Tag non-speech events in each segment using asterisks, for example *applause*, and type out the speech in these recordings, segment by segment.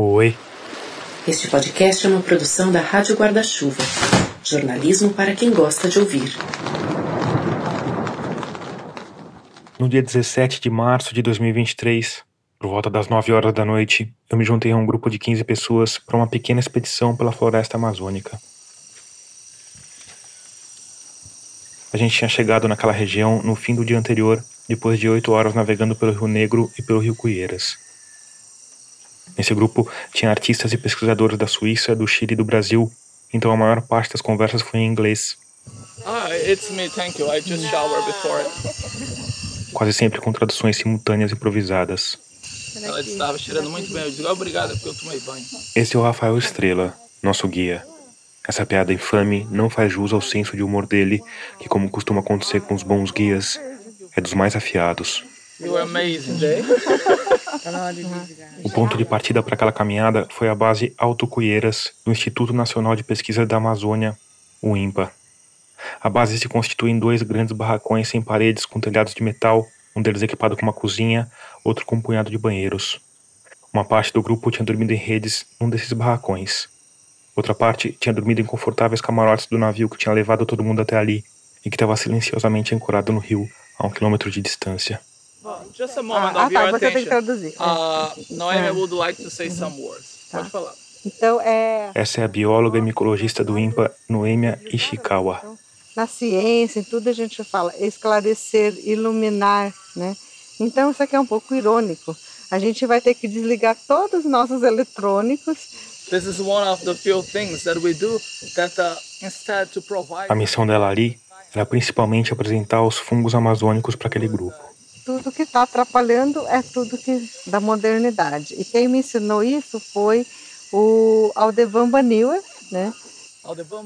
Oi. Este podcast é uma produção da Rádio Guarda-Chuva. Jornalismo para quem gosta de ouvir. No dia 17 de março de 2023, por volta das 9 horas da noite, eu me juntei a um grupo de 15 pessoas para uma pequena expedição pela floresta amazônica. A gente tinha chegado naquela região no fim do dia anterior, depois de oito horas navegando pelo Rio Negro e pelo Rio Cuieiras. Nesse grupo tinha artistas e pesquisadores da Suíça, do Chile e do Brasil, então a maior parte das conversas foi em inglês. Ah, it's me, thank you. I just showered before. Quase sempre com traduções simultâneas improvisadas. Ela estava cheirando muito bem. Eu digo, obrigada, porque eu tomei banho. Esse é o Rafael Estrela, nosso guia. Essa piada infame não faz jus ao senso de humor dele, que, como costuma acontecer com os bons guias, é dos mais afiados. You were amazing. *laughs* O ponto de partida para aquela caminhada foi a base Alto Cuieiras do Instituto Nacional de Pesquisa da Amazônia, o INPA. A base se constitui em dois grandes barracões sem paredes com telhados de metal, um deles equipado com uma cozinha, outro com um punhado de banheiros. Uma parte do grupo tinha dormido em redes num desses barracões. Outra parte tinha dormido em confortáveis camarotes do navio que tinha levado todo mundo até ali e que estava silenciosamente ancorado no rio, a um quilômetro de distância. Just a moment Ah, of tá, your você tem que attention. traduzir. Uh, Noemi Ah. would like to say some words. Tá. Pode falar. Então, é, Essa é a bióloga e micologista do INPA, Noemia Ishikawa. na ciência, em tudo a gente fala esclarecer, iluminar, né? Então, isso aqui é um pouco irônico. A gente vai ter que desligar todos os nossos eletrônicos. This is one of the few things that we do that uh, instead to provide A missão dela ali era principalmente apresentar os fungos amazônicos para aquele grupo. Tudo que está atrapalhando é tudo que da modernidade. E quem me ensinou isso foi o Aldevan Baniwer, né?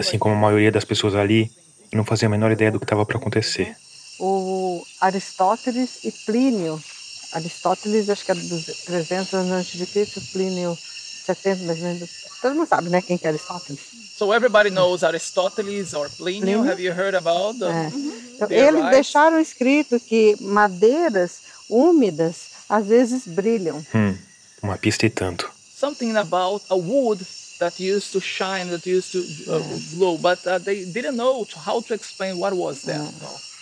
Assim como a maioria das pessoas ali, não fazia a menor ideia do que estava para acontecer. o Aristóteles e Plínio. Aristóteles, acho que é dos 300 anos antes de Cristo, Plínio 70, mais ou menos. Todo mundo sabe, né, quem que é Aristóteles? So everybody knows Aristoteles or Pliny. Pliny. Have you heard about the, É. Então, their eles rights? deixaram escrito que madeiras úmidas às vezes brilham. Hum, uma pista e tanto. something about a wood that used to shine, that used to uh, glow, but uh, they didn't know to- how to explain what was that.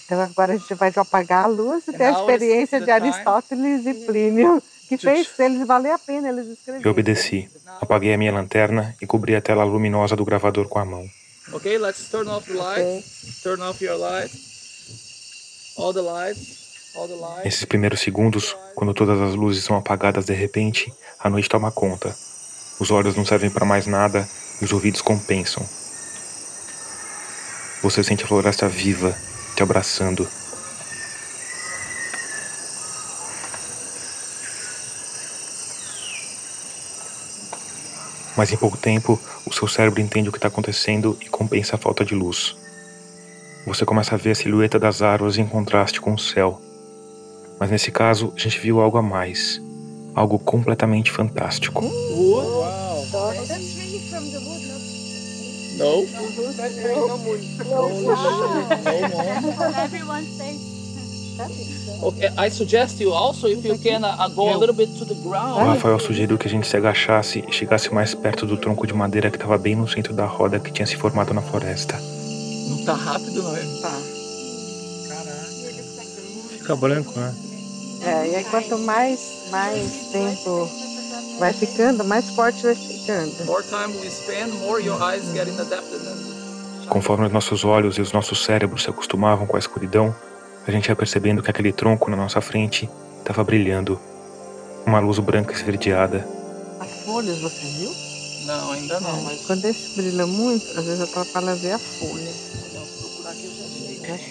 Então agora a gente vai apagar a luz e And ter a experiência de time Aristóteles e Plínio, que fez eles valer a pena eles Eu escreveram. obedeci. Apaguei a minha lanterna e cobri a tela luminosa do gravador com a mão. Okay, let's turn off the lights. Turn off your lights. All the lights. All the lights. Nesses primeiros segundos, quando todas as luzes são apagadas de repente, a noite toma conta. Os olhos não servem para mais nada e os ouvidos compensam. Você sente a floresta viva, te abraçando. Mas em pouco tempo, o seu cérebro entende o que está acontecendo e compensa a falta de luz. Você começa a ver a silhueta das árvores em contraste com o céu. Mas nesse caso, a gente viu algo a mais. Algo completamente fantástico. Wood? Okay, I suggest you also if you can uh, go a little bit to the O ground. Rafael sugeriu que a gente se agachasse e chegasse mais perto do tronco de madeira que estava bem no centro da roda que tinha se formado na floresta. Não tá rápido, não é? Tá. Fica branco, né? É, e aí quanto mais, mais tempo vai ficando, mais forte vai ficando. More time we spend, more your eyes adapted. Conforme os nossos olhos e os nossos cérebros se acostumavam com a escuridão, a gente ia percebendo que aquele tronco na nossa frente estava brilhando. Uma luz branca esverdeada. As folhas, você viu? não, ainda não, É, mas Quando esse brilha muito, às vezes atrapalha ver a folha.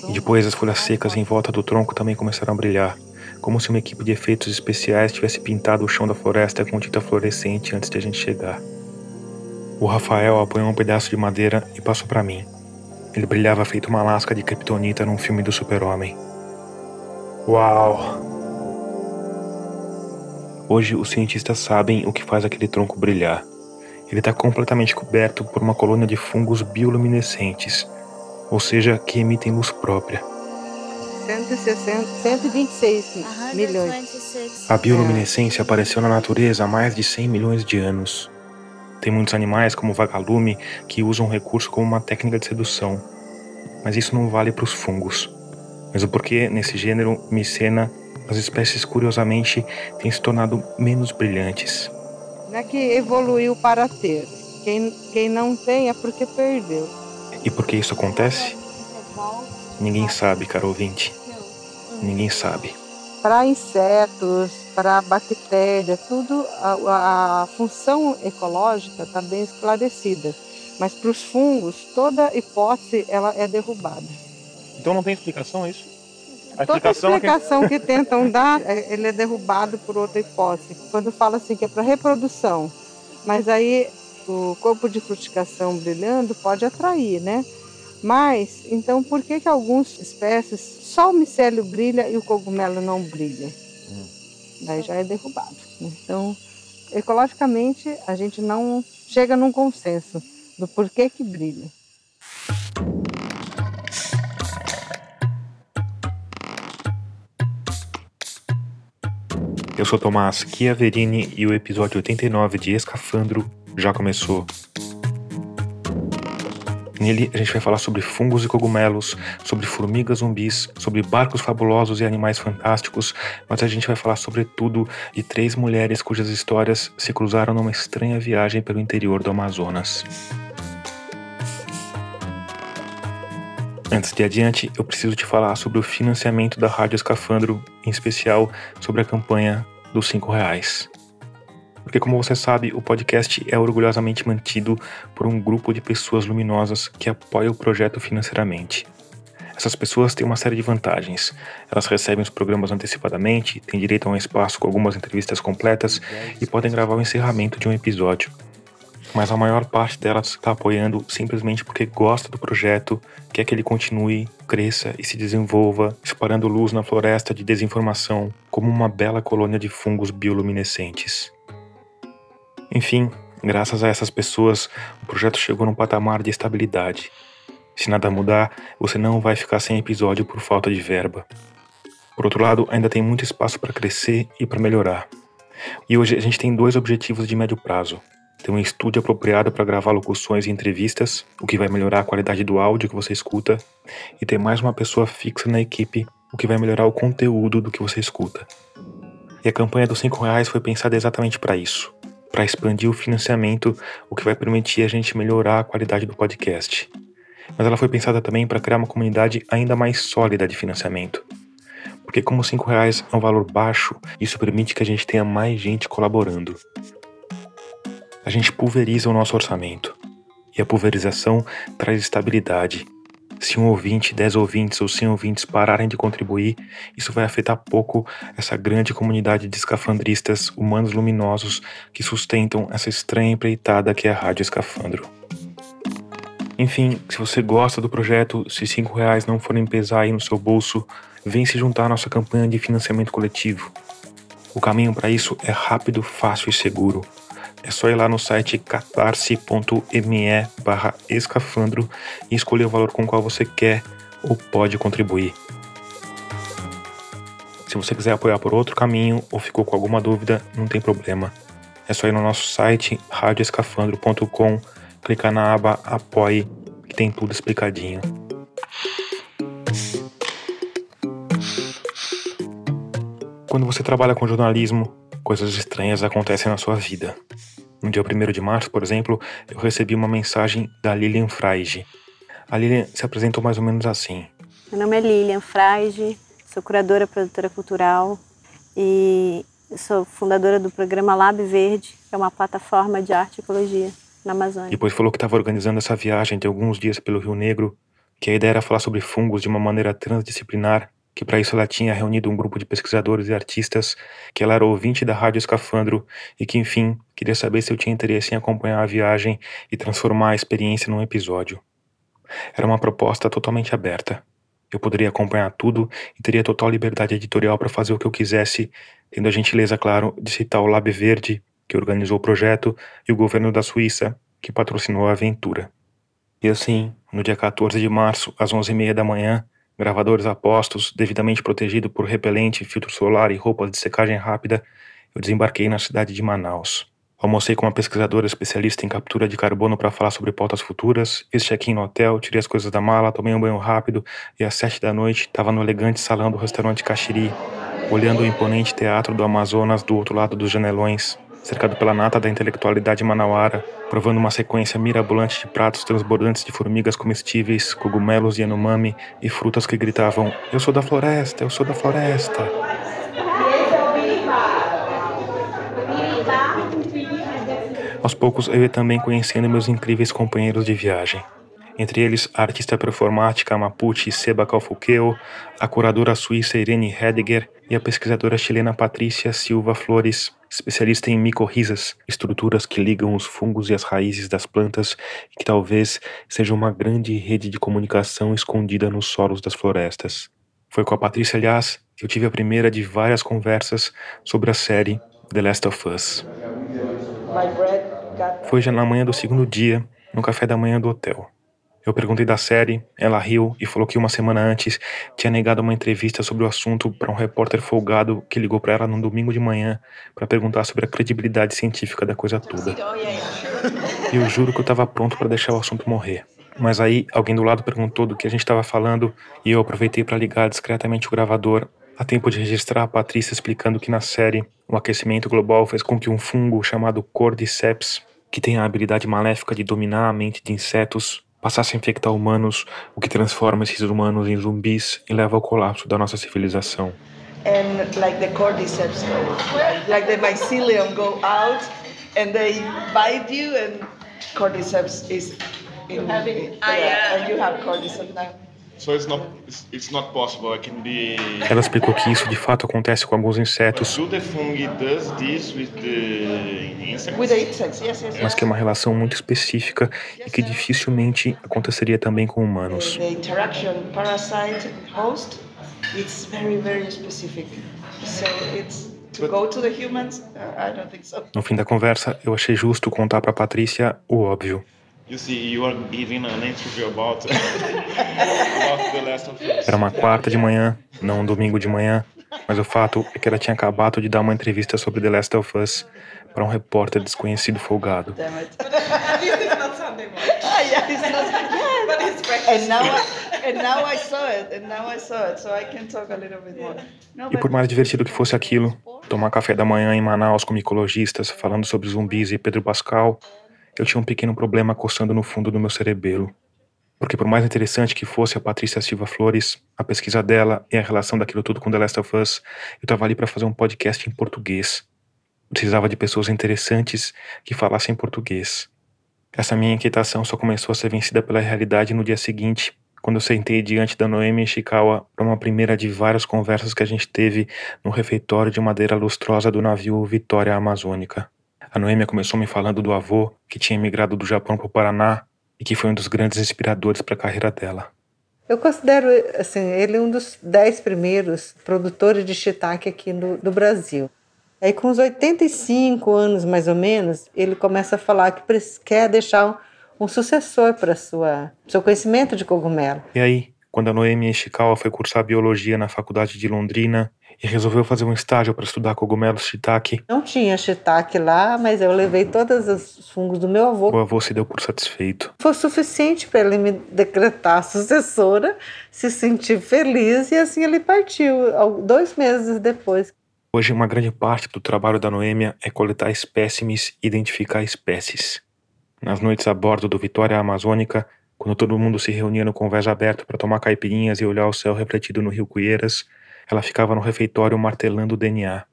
E depois as folhas secas em volta do tronco também começaram a brilhar, como se uma equipe de efeitos especiais tivesse pintado o chão da floresta com tinta fluorescente antes de a gente chegar. O Rafael apanhou um pedaço de madeira e passou para mim. Ele brilhava feito uma lasca de kryptonita num filme do super-homem. Uau! Hoje os cientistas sabem o que faz aquele tronco brilhar. Ele está completamente coberto por uma colônia de fungos bioluminescentes, ou seja, que emitem luz própria. 160, 126 milhões. A bioluminescência apareceu na natureza há mais de 100 milhões de anos. Tem muitos animais, como o vagalume, que usam o recurso como uma técnica de sedução. Mas isso não vale para os fungos. Mas o porquê, nesse gênero micena, as espécies curiosamente têm se tornado menos brilhantes. Não é que evoluiu para ter. Quem, quem não tem é porque perdeu. E por que isso acontece? Ninguém sabe, caro ouvinte. Ninguém sabe. Para insetos, para bactéria, tudo, a, a função ecológica está bem esclarecida. Mas para os fungos, toda hipótese ela é derrubada. Então não tem explicação isso? A Toda explicação, explicação que... que tentam dar, é, ele é derrubado por outra hipótese. Quando fala assim que é para reprodução, mas aí o corpo de frutificação brilhando pode atrair, né? Mas, então, por que que algumas espécies só o micélio brilha e o cogumelo não brilha? Hum. Daí já é derrubado. Né? Então, ecologicamente, a gente não chega num consenso do porquê que brilha. Eu sou Tomás Chiaverini e o episódio 89 de Escafandro já começou. Nele a gente vai falar sobre fungos e cogumelos, sobre formigas zumbis, sobre barcos fabulosos e animais fantásticos, mas a gente vai falar sobretudo de três mulheres cujas histórias se cruzaram numa estranha viagem pelo interior do Amazonas. Antes de adiante, eu preciso te falar sobre o financiamento da Rádio Escafandro, em especial sobre a campanha dos cinco reais. Porque, como você sabe, o podcast é orgulhosamente mantido por um grupo de pessoas luminosas que apoia o projeto financeiramente. Essas pessoas têm uma série de vantagens. Elas recebem os programas antecipadamente, têm direito a um espaço com algumas entrevistas completas e podem gravar o encerramento de um episódio mas a maior parte delas está apoiando simplesmente porque gosta do projeto, quer que ele continue, cresça e se desenvolva, espalhando luz na floresta de desinformação como uma bela colônia de fungos bioluminescentes. Enfim, graças a essas pessoas, o projeto chegou num patamar de estabilidade. Se nada mudar, você não vai ficar sem episódio por falta de verba. Por outro lado, ainda tem muito espaço para crescer e para melhorar. E hoje a gente tem dois objetivos de médio prazo ter um estúdio apropriado para gravar locuções e entrevistas, o que vai melhorar a qualidade do áudio que você escuta, e ter mais uma pessoa fixa na equipe, o que vai melhorar o conteúdo do que você escuta. E a campanha dos 5 reais foi pensada exatamente para isso, para expandir o financiamento, o que vai permitir a gente melhorar a qualidade do podcast. Mas ela foi pensada também para criar uma comunidade ainda mais sólida de financiamento. Porque como 5 reais é um valor baixo, isso permite que a gente tenha mais gente colaborando a gente pulveriza o nosso orçamento. E a pulverização traz estabilidade. Se um ouvinte, dez ouvintes ou cem ouvintes pararem de contribuir, isso vai afetar pouco essa grande comunidade de escafandristas humanos luminosos que sustentam essa estranha empreitada que é a Rádio Escafandro. Enfim, se você gosta do projeto, se cinco reais não forem pesar aí no seu bolso, vem se juntar à nossa campanha de financiamento coletivo. O caminho para isso é rápido, fácil e seguro. É só ir lá no site catarse.me barra escafandro e escolher o valor com o qual você quer ou pode contribuir. Se você quiser apoiar por outro caminho ou ficou com alguma dúvida, não tem problema. É só ir no nosso site radioescafandro.com, clicar na aba Apoie, que tem tudo explicadinho. Quando você trabalha com jornalismo, coisas estranhas acontecem na sua vida. No dia 1 de março, por exemplo, eu recebi uma mensagem da Lilian Freige. A Lilian se apresentou mais ou menos assim. Meu nome é Lilian Freige, sou curadora produtora cultural e sou fundadora do programa Lab Verde, que é uma plataforma de arte e ecologia na Amazônia. Depois falou que estava organizando essa viagem de alguns dias pelo Rio Negro, que a ideia era falar sobre fungos de uma maneira transdisciplinar que para isso ela tinha reunido um grupo de pesquisadores e artistas, que ela era ouvinte da Rádio Escafandro e que, enfim, queria saber se eu tinha interesse em acompanhar a viagem e transformar a experiência num episódio. Era uma proposta totalmente aberta. Eu poderia acompanhar tudo e teria total liberdade editorial para fazer o que eu quisesse, tendo a gentileza, claro, de citar o Lab Verde, que organizou o projeto, e o governo da Suíça, que patrocinou a aventura. E assim, no dia 14 de março, às 11h30 da manhã, gravadores apostos, devidamente protegido por repelente, filtro solar e roupas de secagem rápida, eu desembarquei na cidade de Manaus. Almocei com uma pesquisadora especialista em captura de carbono para falar sobre pautas futuras, fiz check-in no hotel, tirei as coisas da mala, tomei um banho rápido e às sete da noite estava no elegante salão do restaurante Caxiri, olhando o imponente teatro do Amazonas do outro lado dos janelões, cercado pela nata da intelectualidade manauara, provando uma sequência mirabolante de pratos transbordantes de formigas comestíveis, cogumelos e yanomami e frutas que gritavam: Eu sou da floresta, eu sou da floresta. Aos poucos eu ia também conhecendo meus incríveis companheiros de viagem entre eles a artista performática mapuche Seba Calfuqueo, a curadora suíça Irene Hediger e a pesquisadora chilena Patrícia Silva Flores, especialista em micorrizas, estruturas que ligam os fungos e as raízes das plantas e que talvez seja uma grande rede de comunicação escondida nos solos das florestas. Foi com a Patrícia, aliás, que eu tive a primeira de várias conversas sobre a série The Last of Us. Foi já na manhã do segundo dia, no café da manhã do hotel. Eu perguntei da série, ela riu e falou que uma semana antes tinha negado uma entrevista sobre o assunto para um repórter folgado que ligou para ela no domingo de manhã para perguntar sobre a credibilidade científica da coisa toda. E eu juro que eu estava pronto para deixar o assunto morrer. Mas aí alguém do lado perguntou do que a gente estava falando e eu aproveitei para ligar discretamente o gravador a tempo de registrar a Patrícia explicando que na série o aquecimento global fez com que um fungo chamado Cordyceps, que tem a habilidade maléfica de dominar a mente de insetos, passasse a infectar humanos, o que transforma esses humanos em zumbis e leva ao colapso da nossa civilização. And like the cordyceps go, like the mycelium go out and they bite you and cordyceps is in, yeah, and you have cordyceps now. Ela explicou que isso de fato acontece com alguns insetos. Mas que é uma relação muito específica e que dificilmente aconteceria também com humanos. No fim da conversa, eu achei justo contar para Patrícia o óbvio. Era uma quarta de manhã, não um domingo de manhã, mas o fato é que ela tinha acabado de dar uma entrevista sobre The Last of Us para um repórter desconhecido folgado. *laughs* *laughs* E por mais divertido que fosse aquilo, tomar café da manhã em Manaus com ecologistas falando sobre zumbis e Pedro Pascal, eu tinha um pequeno problema coçando no fundo do meu cerebelo. Porque por mais interessante que fosse a Patrícia Silva Flores, a pesquisa dela e a relação daquilo tudo com The Last of Us, eu estava ali para fazer um podcast em português. precisava de pessoas interessantes que falassem português. Essa minha inquietação só começou a ser vencida pela realidade no dia seguinte, quando eu sentei diante da Noemi Ishikawa para uma primeira de várias conversas que a gente teve no refeitório de madeira lustrosa do navio Vitória Amazônica. A Noêmia começou me falando do avô que tinha emigrado do Japão para o Paraná e que foi um dos grandes inspiradores para a carreira dela. Eu considero assim, ele um dos dez primeiros produtores de shiitake aqui no, no Brasil. Aí, com uns 85 anos mais ou menos, ele começa a falar que quer deixar um, um sucessor para sua seu conhecimento de cogumelo. E aí, quando a Noemi Ishikawa foi cursar biologia na faculdade de Londrina, e resolveu fazer um estágio para estudar cogumelos shiitake. Não tinha shiitake lá, mas eu levei todos os fungos do meu avô. O avô se deu por satisfeito. Foi suficiente para ele me decretar sucessora, se sentir feliz e assim ele partiu, dois meses depois. Hoje, uma grande parte do trabalho da Noêmia é coletar espécimes e identificar espécies. Nas noites a bordo do Vitória Amazônica, quando todo mundo se reunia no convés aberto para tomar caipirinhas e olhar o céu refletido no rio Cuieiras, ela ficava no refeitório martelando o DNA.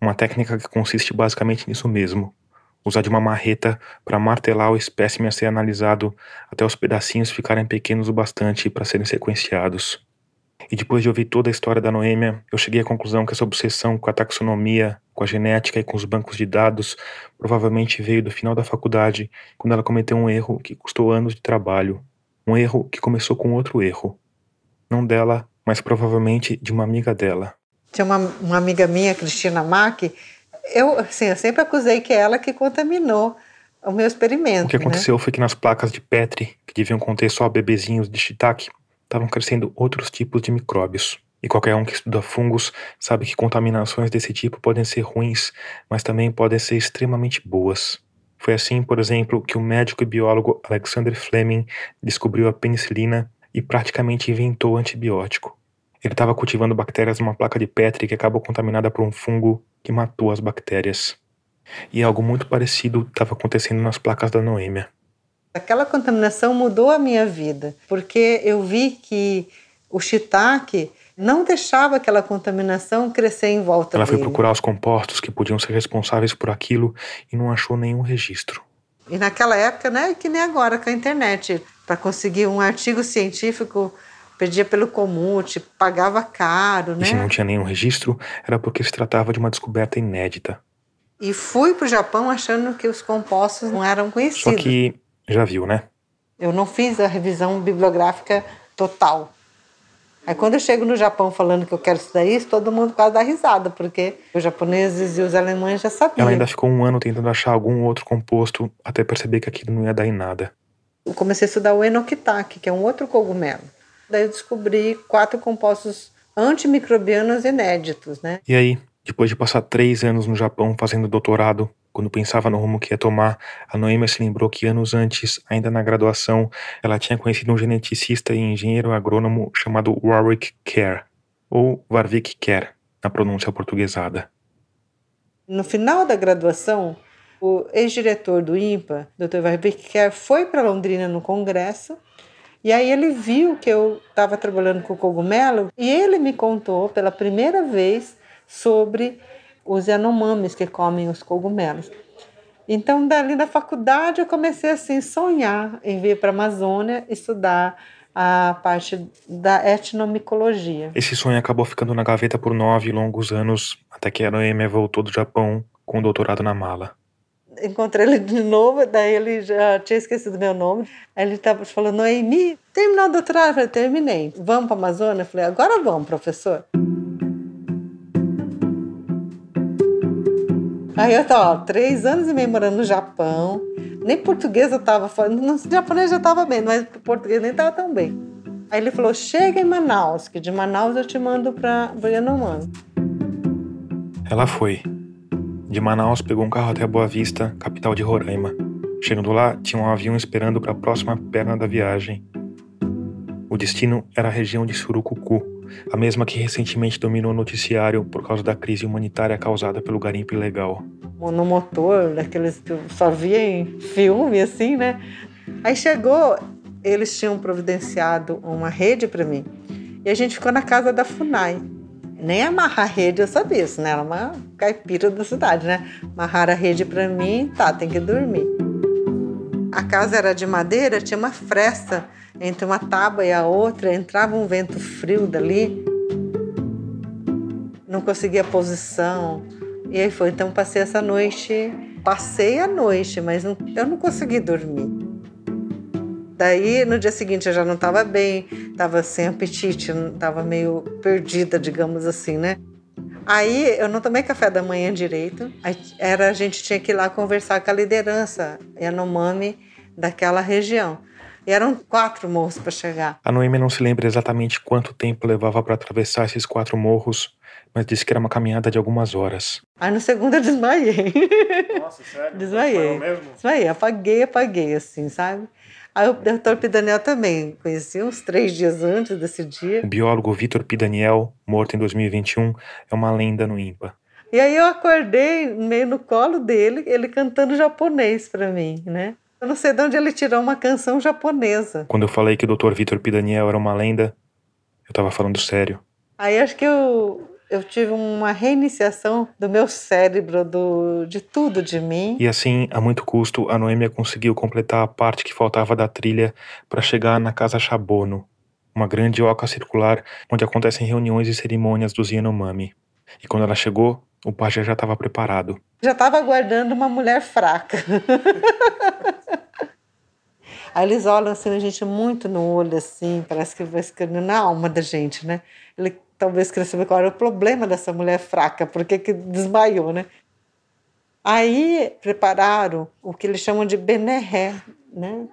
Uma técnica que consiste basicamente nisso mesmo: usar de uma marreta para martelar o espécime a ser analisado até os pedacinhos ficarem pequenos o bastante para serem sequenciados. E depois de ouvir toda a história da Noêmia, eu cheguei à conclusão que essa obsessão com a taxonomia, com a genética e com os bancos de dados provavelmente veio do final da faculdade, quando ela cometeu um erro que custou anos de trabalho. Um erro que começou com outro erro. Não dela, mas provavelmente de uma amiga dela. Tinha uma, uma amiga minha, Cristina Mack, eu, assim, eu sempre acusei que é ela que contaminou o meu experimento. O que né? aconteceu foi que nas placas de Petri, que deviam conter só bebezinhos de shiitake, estavam crescendo outros tipos de micróbios. E qualquer um que estuda fungos sabe que contaminações desse tipo podem ser ruins, mas também podem ser extremamente boas. Foi assim, por exemplo, que o médico e biólogo Alexander Fleming descobriu a penicilina e praticamente inventou o antibiótico. Ele estava cultivando bactérias numa placa de Petri que acabou contaminada por um fungo que matou as bactérias. E algo muito parecido estava acontecendo nas placas da Noêmia. Aquela contaminação mudou a minha vida, porque eu vi que o shiitake não deixava aquela contaminação crescer em volta Ela dele. foi procurar os compostos que podiam ser responsáveis por aquilo e não achou nenhum registro. E naquela época, né, que nem agora com a internet, para conseguir um artigo científico, pedia pelo Comute, pagava caro, né? E se não tinha nenhum registro, era porque se tratava de uma descoberta inédita. E fui para o Japão achando que os compostos não eram conhecidos. Só que já viu, né? Eu não fiz a revisão bibliográfica total. Aí quando eu chego no Japão falando que eu quero estudar isso, todo mundo quase dá risada, porque os japoneses e os alemães já sabiam. Ela ainda ficou um ano tentando achar algum outro composto até perceber que aquilo não ia dar em nada. Eu comecei a estudar o enokitake, que é um outro cogumelo. Daí eu descobri quatro compostos antimicrobianos inéditos, né? E aí, depois de passar três anos no Japão fazendo doutorado, quando pensava no rumo que ia tomar, a Noêmia se lembrou que anos antes, ainda na graduação, ela tinha conhecido um geneticista e engenheiro agrônomo chamado Warwick Kerr, ou Warwick Kerr, na pronúncia portuguesada. No final da graduação, o ex-diretor do INPA, Dr. Warwick Kerr, foi para Londrina no congresso e aí ele viu que eu estava trabalhando com cogumelo e ele me contou pela primeira vez sobre os Yanomamis que comem os cogumelos. Então, dali na faculdade, eu comecei assim sonhar em vir para a Amazônia estudar a parte da etnomicologia. Esse sonho acabou ficando na gaveta por nove longos anos, até que a Noêmia voltou do Japão com o doutorado na mala. Encontrei ele de novo, daí ele já tinha esquecido meu nome. Aí ele estava falando, Noemi, terminou o doutorado? Eu falei, terminei. Vamos para a Amazônia? Eu falei, agora vamos, professor. Aí eu estava três anos e meio morando no Japão. Nem português eu estava falando. No japonês já estava bem, mas português nem estava tão bem. Aí ele falou: chega em Manaus, que de Manaus eu te mando para Yanomami. Ela foi. De Manaus pegou um carro até Boa Vista, capital de Roraima. Chegando lá, tinha um avião esperando para a próxima perna da viagem. O destino era a região de Surucucu, a mesma que recentemente dominou o noticiário por causa da crise humanitária causada pelo garimpo ilegal. Monomotor, daqueles que eu só via em filme, assim, né? Aí chegou, eles tinham providenciado uma rede para mim. E a gente ficou na casa da FUNAI. Nem amarrar a rede eu sabia isso, né? Era uma caipira da cidade, né? Amarrar a rede para mim, tá, tem que dormir. A casa era de madeira, tinha uma fresta entre uma tábua e a outra, entrava um vento frio dali. Não conseguia posição. E aí foi, então passei essa noite, passei a noite, mas não, eu não consegui dormir. Daí no dia seguinte eu já não estava bem, estava sem apetite, estava meio perdida, digamos assim, né? Aí eu não tomei café da manhã direito. Era a gente tinha que ir lá conversar com a liderança Yanomami daquela região. E eram quatro morros para chegar. A Noêmia não se lembra exatamente quanto tempo levava para atravessar esses quatro morros, mas disse que era uma caminhada de algumas horas. Aí no segundo eu desmaiei. Nossa, sério? *laughs* Desmaiei. mesmo? Desmaiei, apaguei, apaguei, assim, sabe? Aí o doutor Pidaniel também, conheci uns três dias antes desse dia. O biólogo Vitor P. Daniel, morto em 2021, é uma lenda no INPA. E aí eu acordei meio no colo dele, ele cantando japonês para mim, né? Eu não sei de onde ele tirou uma canção japonesa. Quando eu falei que o Dr. Vitor P. Daniel era uma lenda, eu tava falando sério. Aí acho que eu, eu tive uma reiniciação do meu cérebro, do, de tudo de mim. E assim, a muito custo, a Noêmia conseguiu completar a parte que faltava da trilha para chegar na Casa Chabono, uma grande oca circular onde acontecem reuniões e cerimônias dos Yanomami. E quando ela chegou, o pajé já estava preparado. Já estava aguardando uma mulher fraca. *laughs* Aí eles olham assim a gente muito no olho, assim, parece que vai escrevendo na alma da gente, né? Ele talvez queria saber qual era o problema dessa mulher fraca, por que, que desmaiou, né? Aí prepararam o que eles chamam de benerré, né?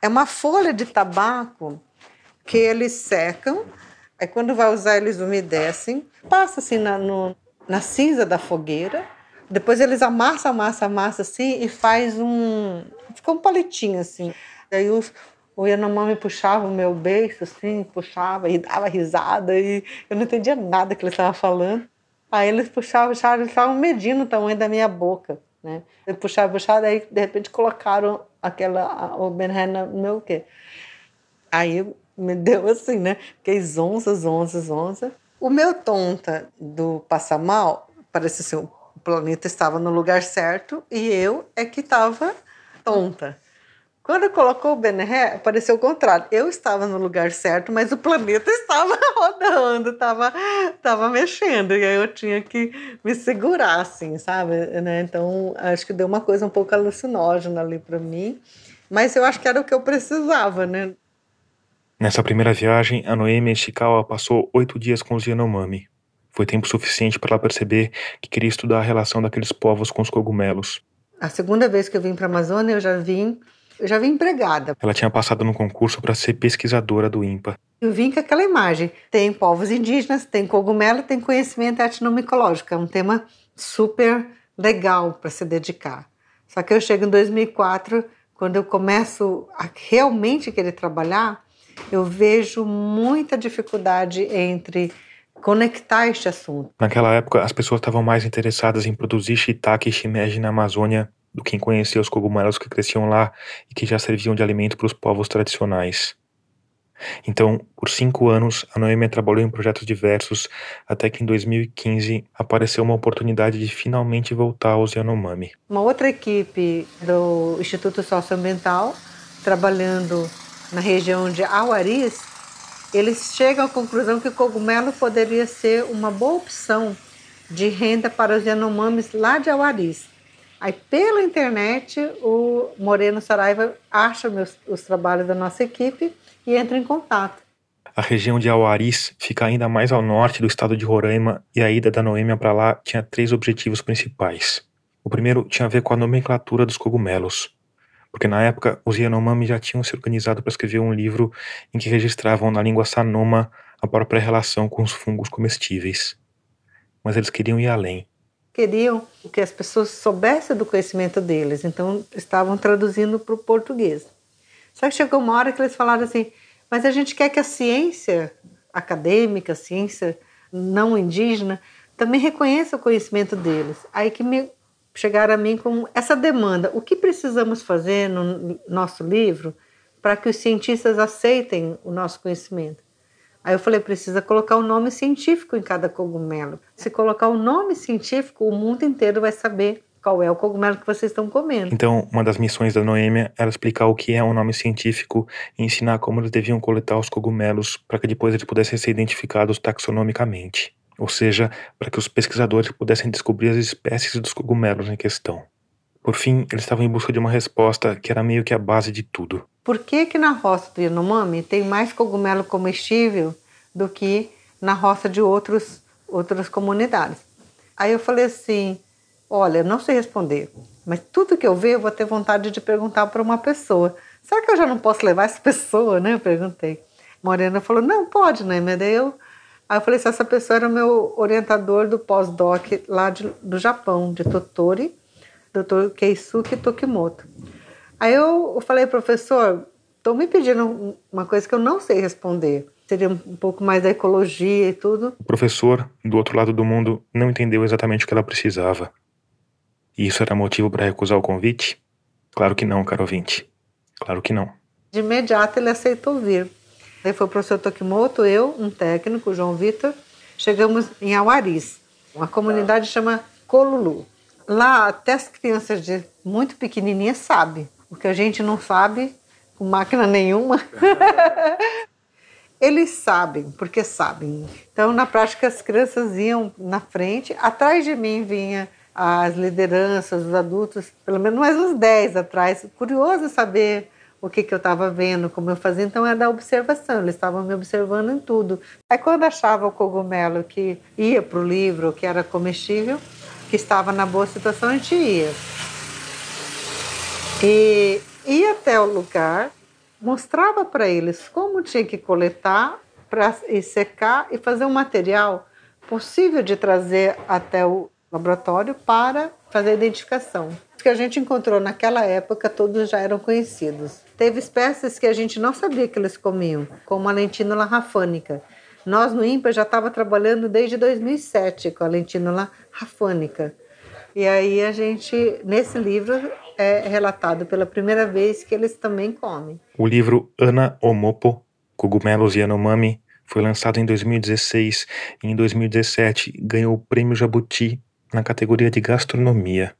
É uma folha de tabaco que eles secam, aí quando vai usar eles umedecem, passa assim na, no, na cinza da fogueira, depois eles amassam, amassam, amassam assim e faz um... fica um palitinho assim. Daí os, o Yanomami puxava o meu beiço assim, puxava e dava risada e eu não entendia nada que ele estava falando. Aí eles puxavam, puxavam, eles estavam medindo o tamanho da minha boca, né? Eles puxavam, puxavam, aí de repente colocaram aquela, o Benhena no meu quê? Aí me deu assim, né? Fiquei zonza, zonza, zonza. O meu tonta do passar mal, parece assim, o planeta estava no lugar certo e eu é que estava tonta. Quando colocou o Bené, pareceu o contrário. Eu estava no lugar certo, mas o planeta estava *laughs* rodando, estava tava mexendo. E aí eu tinha que me segurar, assim, sabe? Né? Então, acho que deu uma coisa um pouco alucinógena ali para mim. Mas eu acho que era o que eu precisava, né? Nessa primeira viagem, a Noemi Ishikawa passou oito dias com os Yanomami. Foi tempo suficiente para ela perceber que queria estudar a relação daqueles povos com os cogumelos. A segunda vez que eu vim para a Amazônia, eu já vim eu já vim empregada. Ela tinha passado no concurso para ser pesquisadora do INPA. Eu vim com aquela imagem. Tem povos indígenas, tem cogumelo, tem conhecimento etnomicológico. É um tema super legal para se dedicar. Só que eu chego em 2004, quando eu começo a realmente querer trabalhar, eu vejo muita dificuldade entre conectar este assunto. Naquela época, as pessoas estavam mais interessadas em produzir shiitake e shimeji na Amazônia do que em conhecer os cogumelos que cresciam lá e que já serviam de alimento para os povos tradicionais. Então, por cinco anos, a Noêmia trabalhou em projetos diversos, até que em 2015 apareceu uma oportunidade de finalmente voltar aos Yanomami. Uma outra equipe do Instituto Socioambiental, trabalhando na região de Awaris, eles chegam à conclusão que o cogumelo poderia ser uma boa opção de renda para os Yanomamis lá de Awaris. Aí, pela internet, o Moreno Saraiva acha meus, os trabalhos da nossa equipe e entra em contato. A região de Auaris fica ainda mais ao norte do estado de Roraima e a ida da Noêmia para lá tinha três objetivos principais. O primeiro tinha a ver com a nomenclatura dos cogumelos, porque na época os Yanomami já tinham se organizado para escrever um livro em que registravam na língua Sanoma a própria relação com os fungos comestíveis. Mas eles queriam ir além queriam que as pessoas soubessem do conhecimento deles, então estavam traduzindo para o português. Só que chegou uma hora que eles falaram assim: mas a gente quer que a ciência acadêmica, a ciência não indígena, também reconheça o conhecimento deles. Aí que me chegaram a mim com essa demanda: o que precisamos fazer no nosso livro para que os cientistas aceitem o nosso conhecimento? Aí eu falei, precisa colocar o um nome científico em cada cogumelo. Se colocar o um nome científico, o mundo inteiro vai saber qual é o cogumelo que vocês estão comendo. Então, uma das missões da Noêmia era explicar o que é um nome científico e ensinar como eles deviam coletar os cogumelos para que depois eles pudessem ser identificados taxonomicamente. Ou seja, para que os pesquisadores pudessem descobrir as espécies dos cogumelos em questão. Por fim, eles estavam em busca de uma resposta que era meio que a base de tudo. Por que, que na roça do Yanomami tem mais cogumelo comestível do que na roça de outros, outras comunidades? Aí eu falei assim: olha, não sei responder, mas tudo que eu ver eu vou ter vontade de perguntar para uma pessoa. Será que eu já não posso levar essa *laughs* pessoa, né? Eu perguntei. Morena falou: não, pode, né? Mas daí eu. Aí eu falei: se essa pessoa era o meu orientador do pós-doc lá de, do Japão, de Totori Dr. Keisuke Tokimoto. Aí eu falei, professor, estou me pedindo uma coisa que eu não sei responder. Seria um pouco mais da ecologia e tudo. O professor, do outro lado do mundo, não entendeu exatamente o que ela precisava. E isso era motivo para recusar o convite? Claro que não, caro ouvinte. Claro que não. De imediato ele aceitou vir. Aí foi o professor Tokimoto, eu, um técnico, João Vitor, chegamos em Awaris. Uma comunidade chama Colulu. Lá, até as crianças de muito pequenininhas sabem. O que a gente não sabe, com máquina nenhuma. *laughs* Eles sabem, porque sabem. Então, na prática, as crianças iam na frente, atrás de mim vinha as lideranças, os adultos, pelo menos mais uns 10 atrás. Curioso saber o que, que eu estava vendo, como eu fazia. Então, é da observação, eles estavam me observando em tudo. Aí, quando achava o cogumelo que ia para o livro, que era comestível, que estava na boa situação, a gente ia. E ia até o lugar, mostrava para eles como tinha que coletar para secar e fazer um material possível de trazer até o laboratório para fazer a identificação. Os que a gente encontrou naquela época, todos já eram conhecidos. Teve espécies que a gente não sabia que eles comiam, como a lentínula rafânica. Nós no INPA já estava trabalhando desde 2007 com a lentínula rafânica. E aí a gente, nesse livro, é relatado pela primeira vez que eles também comem. O livro Ana Omopo, Cogumelos Yanomami, foi lançado em 2016 e em 2017 ganhou o Prêmio Jabuti na categoria de gastronomia.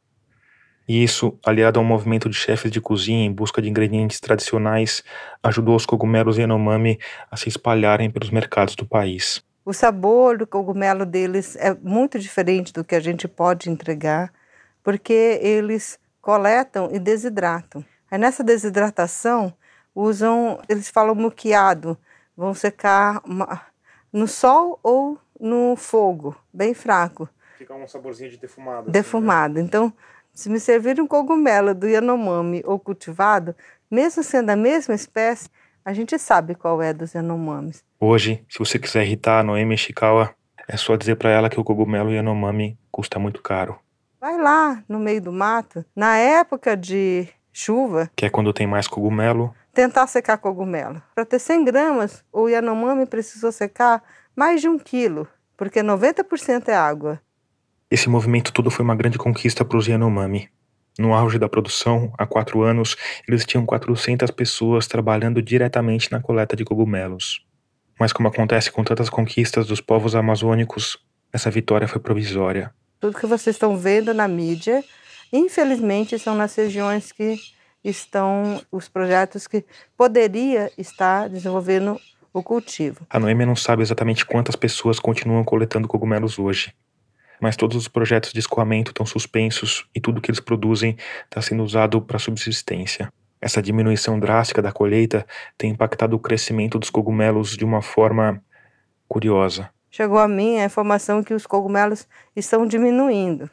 E isso, aliado ao movimento de chefes de cozinha em busca de ingredientes tradicionais, ajudou os cogumelos Yanomami a se espalharem pelos mercados do país. O sabor do cogumelo deles é muito diferente do que a gente pode entregar, porque eles coletam e desidratam. Aí nessa desidratação, usam, eles falam muqueado, vão secar no sol ou no fogo, bem fraco. Fica um saborzinho de defumado. Defumado. Assim, né? Então, se me servir um cogumelo do Yanomami ou cultivado, mesmo sendo a mesma espécie, a gente sabe qual é dos Yanomamis. Hoje, se você quiser irritar a Noemi Ishikawa, é só dizer para ela que o cogumelo Yanomami custa muito caro. Vai lá no meio do mato, na época de chuva. Que é quando tem mais cogumelo tentar secar cogumelo. Para ter 100 gramas, o Yanomami precisou secar mais de um quilo, porque 90% é água. Esse movimento todo foi uma grande conquista para os Yanomami. No auge da produção, há quatro anos, eles tinham 400 pessoas trabalhando diretamente na coleta de cogumelos. Mas, como acontece com tantas conquistas dos povos amazônicos, essa vitória foi provisória. Tudo que vocês estão vendo na mídia, infelizmente, são nas regiões que estão os projetos que poderia estar desenvolvendo o cultivo. A Noêmia não sabe exatamente quantas pessoas continuam coletando cogumelos hoje, mas todos os projetos de escoamento estão suspensos e tudo que eles produzem está sendo usado para subsistência. Essa diminuição drástica da colheita tem impactado o crescimento dos cogumelos de uma forma curiosa. Chegou a mim a informação que os cogumelos estão diminuindo.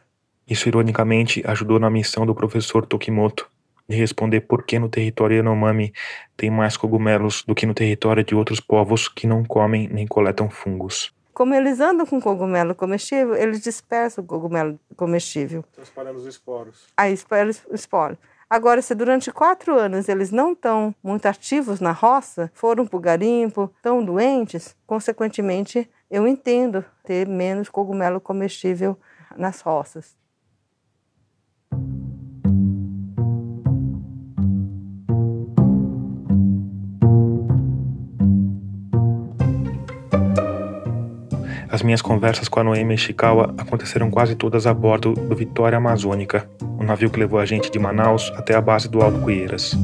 Isso, ironicamente, ajudou na missão do professor Tokimoto, de responder por que no território Yanomami tem mais cogumelos do que no território de outros povos que não comem nem coletam fungos. Como eles andam com cogumelo comestível, eles dispersam o cogumelo comestível. Espalhando os esporos. Aí espalham os esporos. Agora, se durante quatro anos eles não estão muito ativos na roça, foram para o garimpo, estão doentes, consequentemente, eu entendo ter menos cogumelo comestível nas roças. Minhas conversas com a Noemi Ishikawa aconteceram quase todas a bordo do Vitória Amazônica, um navio que levou a gente de Manaus até a base do Alto Cueiras.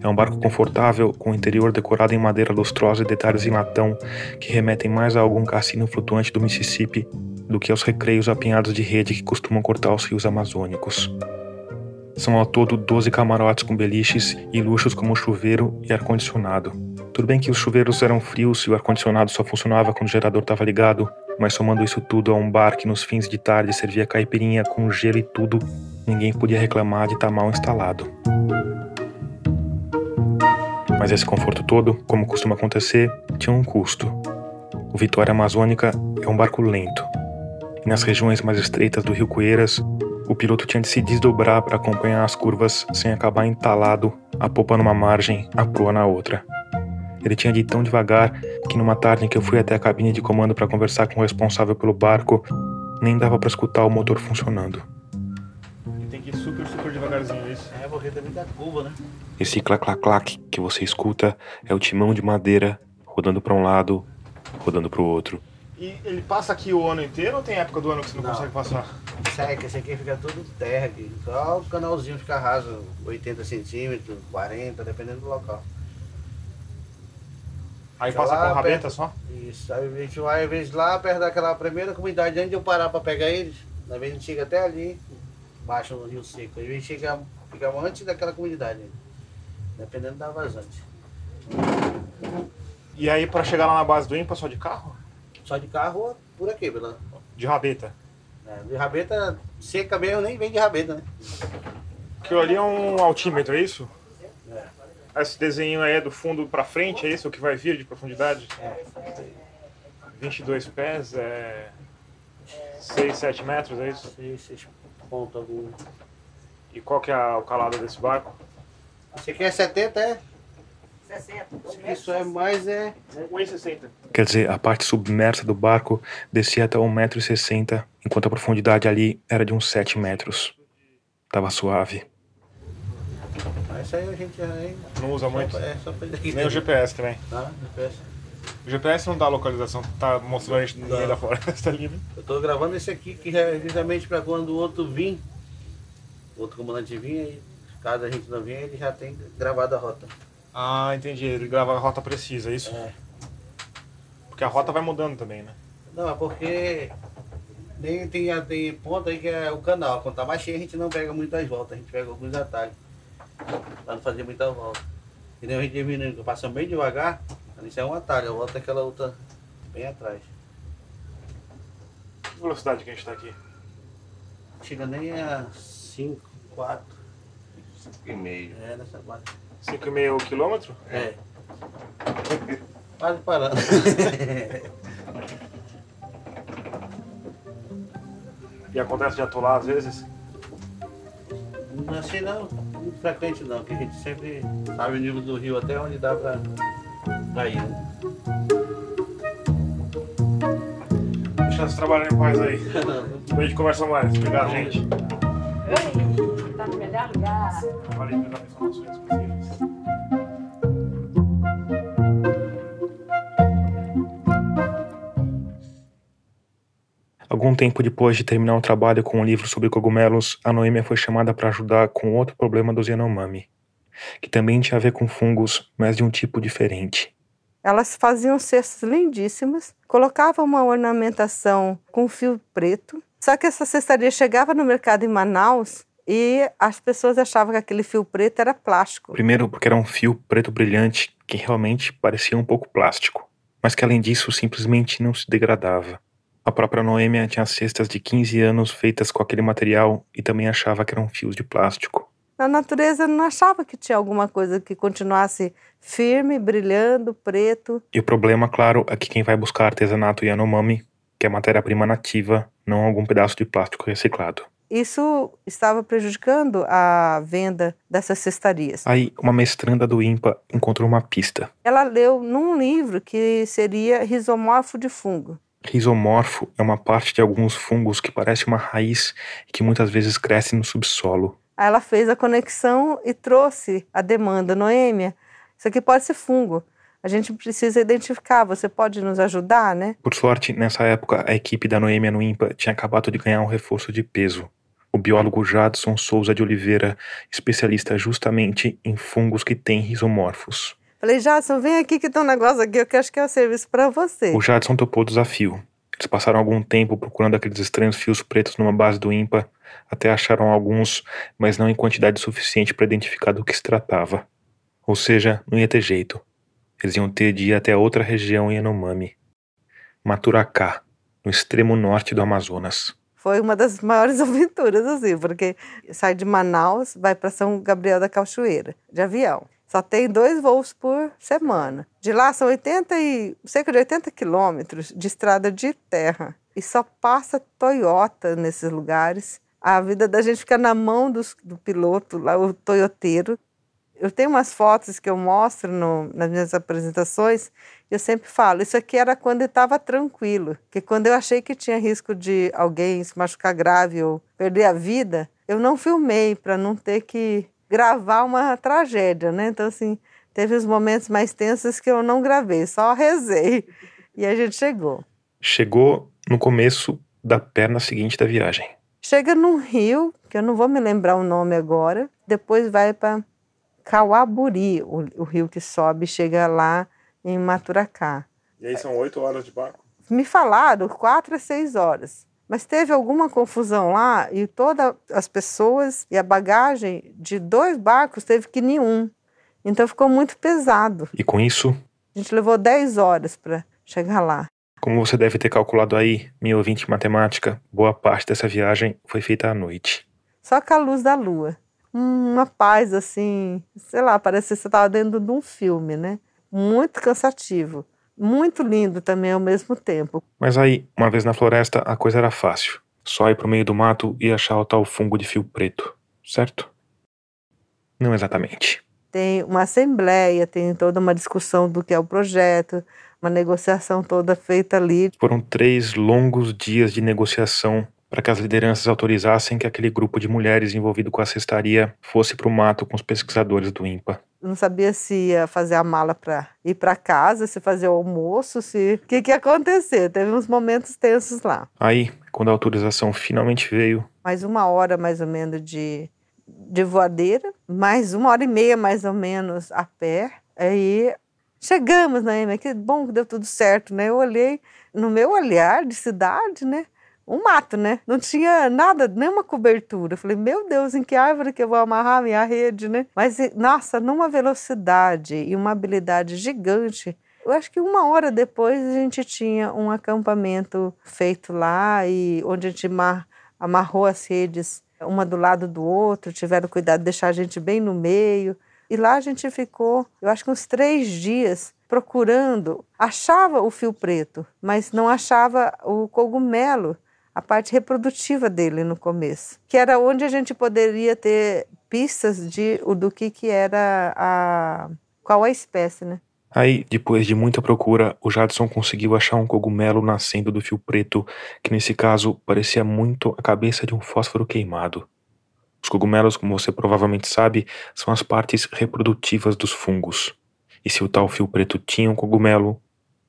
É um barco confortável, com o interior decorado em madeira lustrosa e detalhes em latão que remetem mais a algum cassino flutuante do Mississippi do que aos recreios apinhados de rede que costumam cortar os rios amazônicos. São ao todo 12 camarotes com beliches e luxos como chuveiro e ar-condicionado. Tudo bem que os chuveiros eram frios e o ar-condicionado só funcionava quando o gerador estava ligado, mas somando isso tudo a um bar que nos fins de tarde servia caipirinha com gelo e tudo, ninguém podia reclamar de estar tá mal instalado. Mas esse conforto todo, como costuma acontecer, tinha um custo. O Vitória Amazônica é um barco lento. E nas regiões mais estreitas do Rio Coeiras, o piloto tinha de se desdobrar para acompanhar as curvas sem acabar entalado, a popa numa margem, a proa na outra. Ele tinha de ir tão devagar que numa tarde em que eu fui até a cabine de comando para conversar com o responsável pelo barco, nem dava para escutar o motor funcionando. Tem que ir super, super devagarzinho é isso. É, porque também tá curva, né? Esse clac-clac-clac que você escuta é o timão de madeira rodando para um lado, rodando para o outro. E ele passa aqui o ano inteiro ou tem época do ano que você não, não. consegue passar? Seca, esse aqui fica tudo terra aqui. Só o canalzinho fica raso, 80 centímetros, 40, dependendo do local. Aí passa lá, com rabeta perto, só? Isso, aí a gente vai, às vezes, lá perto daquela primeira comunidade, antes de eu parar para pegar eles, às vezes a gente chega até ali, baixa no Rio Seco. Aí a gente chega, fica antes daquela comunidade, dependendo da vazante. E aí para chegar lá na base do IMPA, só de carro? Só de carro, por aqui, pela... De rabeta? É, de rabeta, seca mesmo, nem vem de rabeta, né? Que ali é um altímetro, é isso? Esse desenho aí é do fundo para frente, é isso o que vai vir de profundidade? É. 22 pés, é 6, 7 metros, é isso? 6, 6 pontos algum. E qual que é a- o calado desse barco? Esse aqui é 70, é? 60. Isso é mais, é... 1,60. Quer dizer, a parte submersa do barco descia até 1,60m, enquanto a profundidade ali era de uns 7 metros. Tava suave. Mas isso aí a gente já... Não usa muito? É, só pra ele. Nem o GPS também. Tá, GPS. O GPS não dá localização, tá mostrando a gente no meio da floresta ali, né? Eu tô gravando esse aqui que é justamente para quando o outro vir, o outro comandante vir, aí, caso a gente não venha, ele já tem gravado a rota. Ah, entendi. Ele grava a rota precisa, é isso? É. Porque a rota vai mudando também, né? Não, é porque nem tem, tem ponto aí que é o canal. Quando tá mais cheio, a gente não pega muitas voltas, a gente pega alguns atalhos. Pra não fazer muita volta. E nem a gente diminuindo, passa bem devagar, isso é um atalho, a volta é aquela outra bem atrás. Que velocidade que a gente tá aqui? Chega nem a 5, 4. 5,5. É, nessa base. 5,5 quilômetro? É. Quase parando. *laughs* E acontece de atolar às vezes? Não assim não, muito frequente não, que a gente sempre sabe o nível do rio até onde dá pra, pra ir. né? Deixa eles trabalharem em paz aí. *laughs* Depois a gente conversa mais. Obrigado, gente. Tá no melhor lugar. Valeu pelas informações exclusivas. Algum tempo depois de terminar o trabalho com o livro sobre cogumelos, a Noêmia foi chamada para ajudar com outro problema dos Yanomami, que também tinha a ver com fungos, mas de um tipo diferente. Elas faziam cestas lindíssimas, colocavam uma ornamentação com fio preto. Só que essa cestaria chegava no mercado em Manaus e as pessoas achavam que aquele fio preto era plástico. Primeiro, porque era um fio preto brilhante que realmente parecia um pouco plástico, mas que além disso simplesmente não se degradava. A própria Noêmia tinha cestas de 15 anos feitas com aquele material e também achava que eram fios de plástico. Na natureza não achava que tinha alguma coisa que continuasse firme, brilhando, preto. E o problema, claro, é que quem vai buscar artesanato Yanomami quer matéria-prima nativa, não algum pedaço de plástico reciclado. Isso estava prejudicando a venda dessas cestarias. Aí, uma mestranda do IMPA encontrou uma pista. Ela leu num livro que seria rizomorfo de fungo. Rizomorfo é uma parte de alguns fungos que parece uma raiz e que muitas vezes cresce no subsolo. Ela fez a conexão e trouxe a demanda, Noêmia. Isso aqui pode ser fungo. A gente precisa identificar. Você pode nos ajudar, né? Por sorte, nessa época, a equipe da Noêmia no IMPA tinha acabado de ganhar um reforço de peso. O biólogo Jadson Souza de Oliveira, especialista justamente em fungos que têm rizomorfos. Falei, Jadson, vem aqui que tem um negócio aqui que eu acho que é o serviço para você. O Jadson topou o desafio. Eles passaram algum tempo procurando aqueles estranhos fios pretos numa base do IMPA, até acharam alguns, mas não em quantidade suficiente para identificar do que se tratava. Ou seja, não ia ter jeito. Eles iam ter de ir até outra região em Yanomami, Maturacá, no extremo norte do Amazonas. Foi uma das maiores *laughs* aventuras, assim, porque sai de Manaus, vai para São Gabriel da Cachoeira, de avião. Só tem dois voos por semana. De lá são 80 e, cerca de 80 quilômetros de estrada de terra. E só passa Toyota nesses lugares. A vida da gente fica na mão dos, do piloto, lá, o toyoteiro. Eu tenho umas fotos que eu mostro no, nas minhas apresentações. Eu sempre falo, isso aqui era quando estava tranquilo. Que quando eu achei que tinha risco de alguém se machucar grave ou perder a vida, eu não filmei para não ter que gravar uma tragédia, né? Então, assim, teve os momentos mais tensos que eu não gravei, só rezei. E a gente chegou. Chegou no começo da perna seguinte da viagem. Chega num rio, que eu não vou me lembrar o nome agora, depois vai para Cauaburi, o, o rio que sobe, chega lá em Maturacá. E aí são oito horas de barco? Me falaram quatro a seis horas. Mas teve alguma confusão lá e todas as pessoas e a bagagem de dois barcos teve que ir em um. Então ficou muito pesado. E com isso, A gente levou 10 horas para chegar lá. como você deve ter calculado aí, meu ouvinte matemática, boa parte dessa viagem foi feita à noite. Só com a luz da lua. uma paz assim, sei lá, parece que você estava dentro de um filme, né? Muito cansativo, muito lindo também ao mesmo tempo. Mas aí, uma vez na floresta, a coisa era fácil. Só ir pro meio do mato e achar o tal fungo de fio preto, certo? Não exatamente. Tem uma assembleia, tem toda uma discussão do que é o projeto, uma negociação toda feita ali. Foram três longos dias de negociação para que as lideranças autorizassem que aquele grupo de mulheres envolvido com a cestaria fosse para o mato com os pesquisadores do INPA. Não sabia se ia fazer a mala para ir para casa, se fazer o almoço, se o que, que ia acontecer. Teve uns momentos tensos lá. Aí, quando a autorização finalmente veio. Mais uma hora mais ou menos de, de voadeira, mais uma hora e meia mais ou menos a pé. Aí chegamos, né, Que bom que deu tudo certo, né? Eu olhei no meu olhar de cidade, né? Um mato, né? Não tinha nada, nenhuma cobertura. Eu falei, meu Deus, em que árvore que eu vou amarrar minha rede, né? Mas, nossa, numa velocidade e uma habilidade gigante. Eu acho que uma hora depois a gente tinha um acampamento feito lá e onde a gente amarrou as redes uma do lado do outro, tiveram cuidado de deixar a gente bem no meio. E lá a gente ficou, eu acho que uns três dias procurando. Achava o fio preto, mas não achava o cogumelo a parte reprodutiva dele no começo, que era onde a gente poderia ter pistas de do que que era a qual a espécie, né? Aí, depois de muita procura, o Jadson conseguiu achar um cogumelo nascendo do fio preto, que nesse caso parecia muito a cabeça de um fósforo queimado. Os cogumelos, como você provavelmente sabe, são as partes reprodutivas dos fungos. E se o tal fio preto tinha um cogumelo,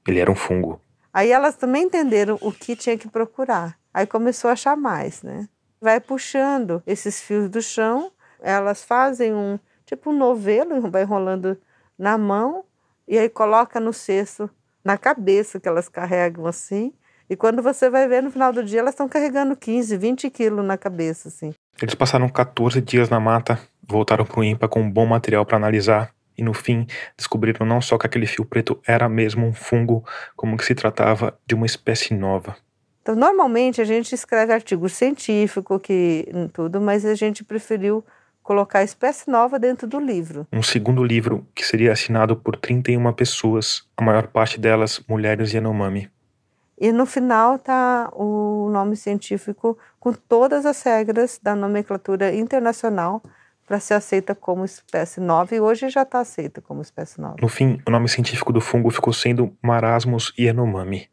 ele era um fungo. Aí elas também entenderam o que tinha que procurar. Aí começou a achar mais, né? Vai puxando esses fios do chão, elas fazem um tipo um novelo, *laughs* vai enrolando na mão e aí coloca no cesto, na cabeça que elas carregam assim. E quando você vai ver no final do dia, elas estão carregando 15, 20 quilos na cabeça, assim. Eles passaram 14 dias na mata, voltaram para o IMPA com um bom material para analisar e no fim descobriram não só que aquele fio preto era mesmo um fungo, como que se tratava de uma espécie nova. Então, normalmente a gente escreve artigo científico, que tudo, mas a gente preferiu colocar espécie nova dentro do livro. Um segundo livro que seria assinado por 31 pessoas, a maior parte delas mulheres Yanomami. E no final tá o nome científico com todas as regras da nomenclatura internacional para ser aceita como espécie nova e hoje já está aceita como espécie nova. No fim, o nome científico do fungo ficou sendo Marasmus Yanomami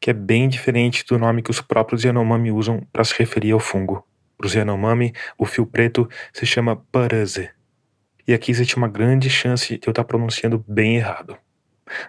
que é bem diferente do nome que os próprios Yanomami usam para se referir ao fungo. Para os Yanomami, o fio preto se chama Paraze. E aqui existe uma grande chance de eu estar pronunciando bem errado.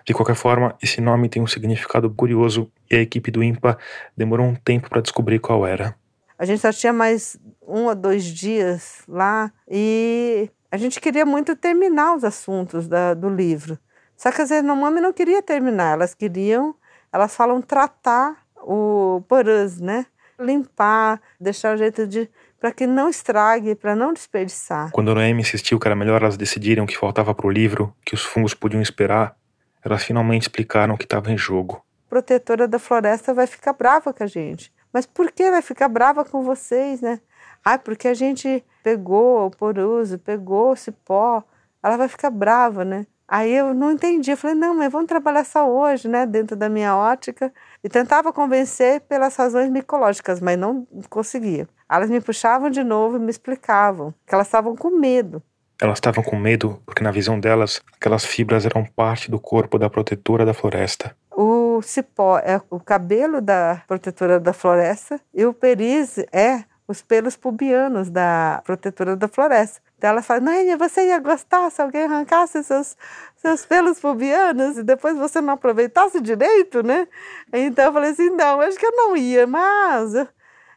De qualquer forma, esse nome tem um significado curioso e a equipe do IMPA demorou um tempo para descobrir qual era. A gente só tinha mais um ou dois dias lá e a gente queria muito terminar os assuntos da, do livro. Só que as Yanomami não queria terminar, elas queriam elas falam tratar o porus, né? Limpar, deixar o jeito de para que não estrague, para não desperdiçar. Quando a Noemi insistiu que era melhor elas decidirem o que faltava para o livro, que os fungos podiam esperar, elas finalmente explicaram o que estava em jogo. A protetora da floresta vai ficar brava com a gente. Mas por que vai ficar brava com vocês, né? Ah, porque a gente pegou o poruso, pegou o cipó. Ela vai ficar brava, né? Aí eu não entendi, eu falei, não, mas vamos trabalhar só hoje, né, dentro da minha ótica. E tentava convencer pelas razões micológicas, mas não conseguia. Elas me puxavam de novo e me explicavam que elas estavam com medo. Elas estavam com medo porque, na visão delas, aquelas fibras eram parte do corpo da protetora da floresta. O cipó é o cabelo da protetora da floresta e o peris é os pelos pubianos da protetora da floresta. Então ela fala, Noêmia, você ia gostar se alguém arrancasse seus, seus pelos pubianos e depois você não aproveitasse direito, né? Então eu falei assim, não, acho que eu não ia, mas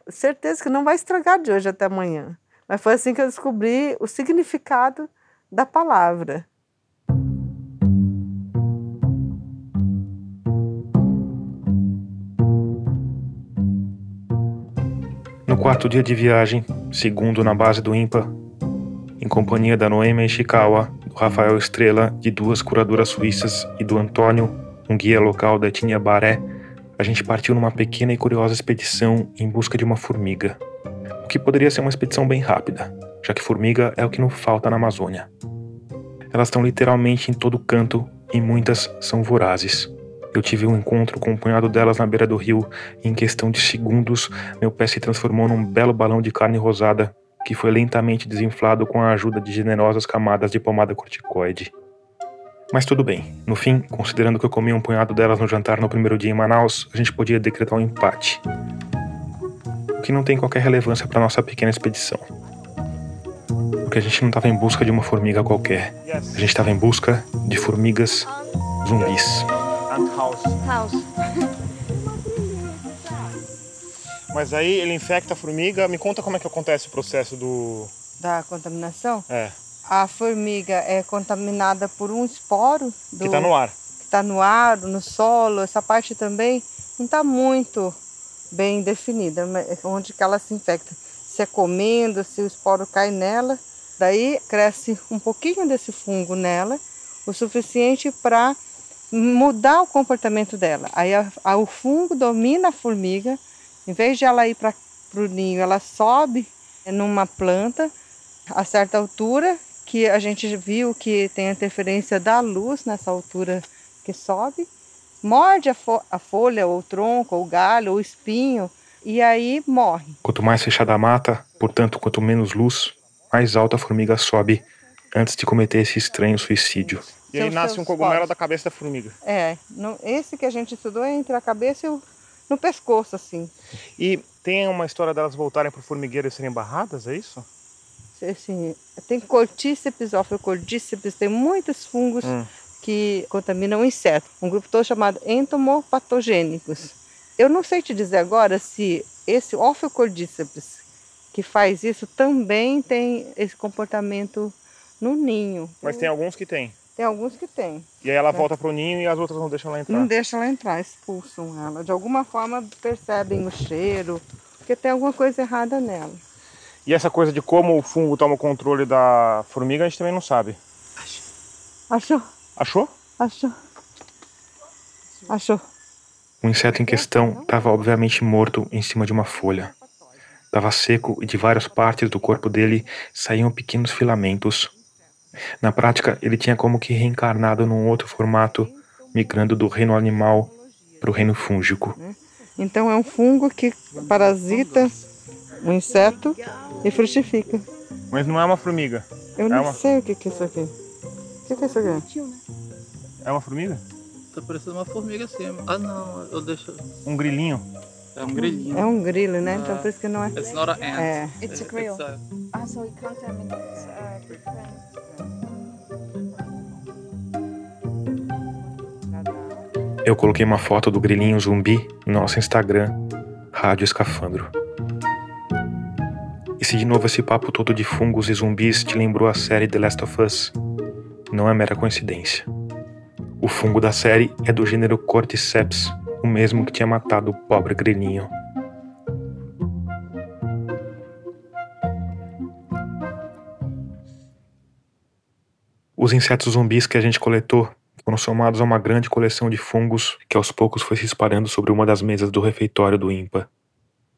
certeza que não vai estragar de hoje até amanhã. Mas foi assim que eu descobri o significado da palavra. Quarto dia de viagem, segundo na base do IMPA, em companhia da Noemi Ishikawa, do Rafael Estrela, de duas curadoras suíças e do Antônio, um guia local da etnia Baré, a gente partiu numa pequena e curiosa expedição em busca de uma formiga. O que poderia ser uma expedição bem rápida. já que formiga é o que não falta na Amazônia. Elas estão literalmente em todo canto e muitas são vorazes. Eu tive um encontro com um punhado delas na beira do rio e em questão de segundos meu pé se transformou num belo balão de carne rosada que foi lentamente desinflado com a ajuda de generosas camadas de pomada corticoide. Mas tudo bem, no fim, considerando que eu comi um punhado delas no jantar no primeiro dia em Manaus, a gente podia decretar um empate. O que não tem qualquer relevância para nossa pequena expedição. Porque a gente não estava em busca de uma formiga qualquer. A gente estava em busca de formigas zumbis. And house. House. Mas aí ele infecta a formiga. Me conta como é que acontece o processo do. Da contaminação? É. A formiga é contaminada por um esporo do, Que tá no ar. que tá no ar, no solo, essa parte também não está muito bem definida, é onde que ela se infecta. Se é comendo, se o esporo cai nela, daí cresce um pouquinho desse fungo nela, o suficiente para mudar o comportamento dela. Aí a- a- o fungo domina a formiga, em vez de ela ir para o ninho, ela sobe numa planta a certa altura, que a gente viu que tem a interferência da luz nessa altura que sobe, morde a, fo- a folha, ou o tronco, ou o galho, ou o espinho, e aí morre. Quanto mais fechada a mata, portanto, quanto menos luz, mais alta a formiga sobe antes de cometer esse estranho suicídio. E aí nasce um cogumelo poros. da cabeça da formiga. É, no- esse que a gente estudou é entre a cabeça e o no pescoço, assim. E tem uma história delas voltarem pro formigueiro e serem barradas, é isso? assim tem cortíceps, ofocordíceps, tem muitos fungos Hum. que contaminam o inseto. Um grupo todo chamado entomopatogênicos. Eu não sei te dizer agora se esse ofocordíceps que faz isso também tem esse comportamento no ninho. Mas tem alguns que tem. Tem alguns que tem. E aí ela É. volta pro ninho e as outras não deixam ela entrar. Não deixa ela entrar, expulsam ela. De alguma forma percebem o cheiro, porque tem alguma coisa errada nela. E essa coisa de como o fungo toma o controle da formiga, a gente também não sabe. Achou? Achou? Achou? Achou? O inseto em questão estava obviamente morto em cima de uma folha. Estava seco e de várias partes do corpo dele saíam pequenos filamentos. Na prática, ele tinha como que reencarnado num outro formato, migrando do reino animal para o reino fúngico. Então é um fungo que parasita o inseto e frutifica. Mas não é uma formiga. Eu é não uma, sei o que que é isso aqui. O que que é isso aqui? é uma formiga? Tá parecendo uma formiga assim. Ah não, eu deixo. Um grilinho. É um grilinho. É um grilo, né? Então por isso que não é. It's not an ant. É. It's a grill. It's a- Ah, so it contaminates uh, different. Eu coloquei uma foto do grilinho zumbi no nosso Instagram, Rádio Escafandro. E se de novo esse papo todo de fungos e zumbis te lembrou a série The Last of Us, não é mera coincidência. O fungo da série é do gênero Cordyceps, o mesmo que tinha matado o pobre grilinho. Os insetos zumbis que a gente coletou foram somados a uma grande coleção de fungos que aos poucos foi se espalhando sobre uma das mesas do refeitório do IMPA.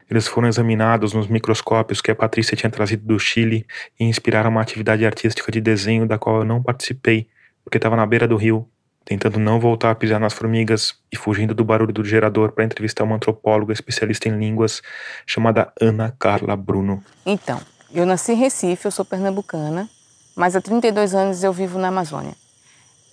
Eles foram examinados nos microscópios que a Patrícia tinha trazido do Chile e inspiraram uma atividade artística de desenho da qual eu não participei, porque estava na beira do rio, tentando não voltar a pisar nas formigas e fugindo do barulho do gerador para entrevistar uma antropóloga especialista em línguas chamada Ana Carla Bruno. Então, eu nasci em Recife, eu sou pernambucana, mas há 32 anos eu vivo na Amazônia.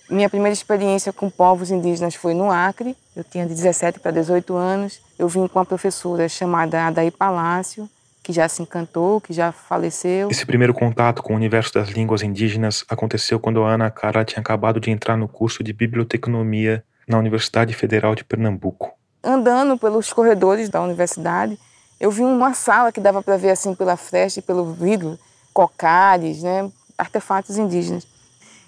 Minha primeira experiência com povos indígenas foi no Acre, eu tinha de 17 para 18 anos. Eu vim com uma professora chamada Adaí Palácio, que já se encantou, que já faleceu. Esse primeiro contato com o universo das línguas indígenas aconteceu quando a Ana Carla tinha acabado de entrar no curso de biblioteconomia na Universidade Federal de Pernambuco. Andando pelos corredores da universidade, eu vi uma sala que dava para ver assim pela fresta e pelo vidro, cocares, né, artefatos indígenas.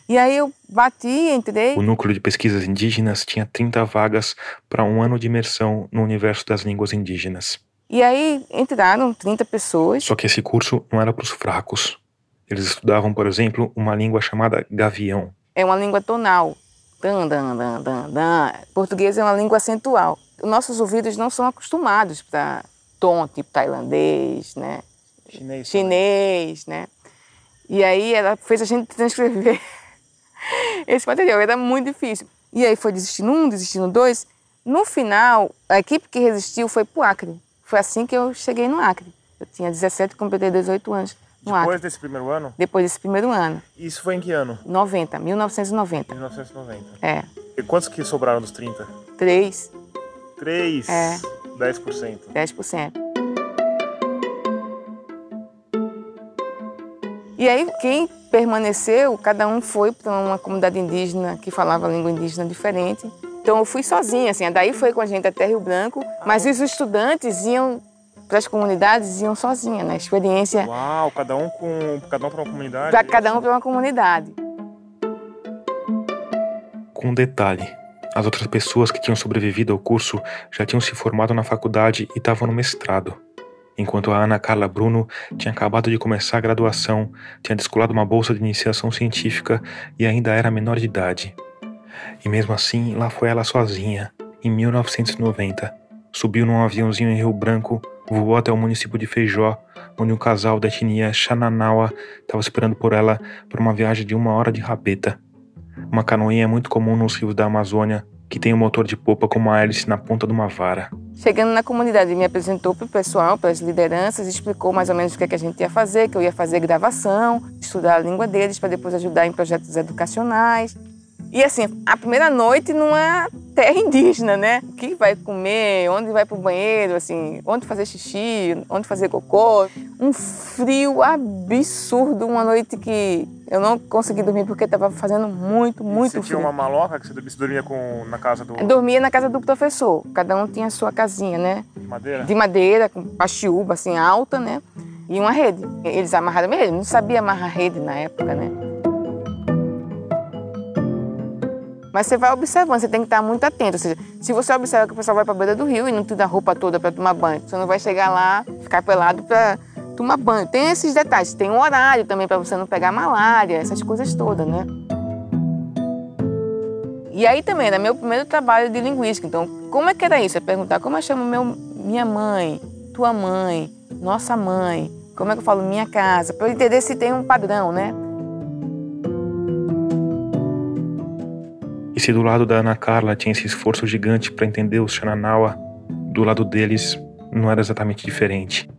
E aí eu bati, entrei. O núcleo de pesquisas indígenas tinha 30 vagas para um ano de imersão no universo das línguas indígenas. E aí entraram 30 pessoas. Só que esse curso não era para os fracos. Eles estudavam, por exemplo, uma língua chamada gavião. É uma língua tonal. Dan, dan, dan, dan, dan. Português é uma língua acentual. Os nossos ouvidos não são acostumados para tom, tipo tailandês, né? Chinês. Chinês, né? E aí ela fez a gente transcrever *laughs* esse material, era muito difícil. E aí foi desistindo um, desistindo dois. No final, a equipe que resistiu foi para o Acre. Foi assim que eu cheguei no Acre. Eu tinha 17, completei 18 anos no Depois Acre. desse primeiro ano? Depois desse primeiro ano. Isso foi em que ano? 90, 1990. 1990. É, E quantos que sobraram dos 30? três, Três. É. 10%. 10%. E aí, quem permaneceu, cada um foi para uma comunidade indígena que falava língua indígena diferente. Então eu fui sozinha, assim, daí foi com a gente até Rio Branco, mas os estudantes iam para as comunidades, iam sozinha, né? Experiência Uau, cada um com. Cada um para uma comunidade. para cada um para uma comunidade. Com um detalhe: as outras pessoas que tinham sobrevivido ao curso já tinham se formado na faculdade e estavam no mestrado. Enquanto a Ana Carla Bruno tinha acabado de começar a graduação, tinha descolado uma bolsa de iniciação científica e ainda era menor de idade. E mesmo assim, lá foi ela sozinha, em 1990. Subiu num aviãozinho em Rio Branco, voou até o município de Feijó, onde um casal da etnia Xananawa estava esperando por ela por uma viagem de uma hora de rabeta. Uma canoinha é muito comum nos rios da Amazônia, que tem um motor de popa com uma hélice na ponta de uma vara. Chegando na comunidade, me apresentou para o pessoal, para as lideranças, explicou mais ou menos o que, é que a gente ia fazer, que eu ia fazer gravação, estudar a língua deles para depois ajudar em projetos educacionais. E assim, a primeira noite numa terra indígena, né? O que vai comer, onde vai pro banheiro, assim, onde fazer xixi, onde fazer cocô. Um frio absurdo, uma noite que eu não consegui dormir porque estava fazendo muito, muito Você frio. tinha uma maloca que você você dormia com, na casa do. Eu dormia na casa do professor, cada um tinha a sua casinha, né? De madeira? De madeira, com pachiúba, assim, alta, né? E uma rede. Eles amarraram mesmo, não sabia amarrar rede na época, né? Mas você vai observando, você tem que estar muito atento. Ou seja, se você observa que o pessoal vai para a beira do rio e não te dá roupa toda para tomar banho, você não vai chegar lá, ficar pelado para tomar banho. Tem esses detalhes. Tem um horário também para você não pegar malária, essas coisas todas, né? E aí também era meu primeiro trabalho de linguística. Então, como é que era isso? É perguntar como eu chamo meu, minha mãe, tua mãe, nossa mãe, como é que eu falo minha casa, para eu entender se tem um padrão, né? Se do lado da Ana Carla tinha esse esforço gigante para entender os Xananawa, do lado deles não era exatamente diferente.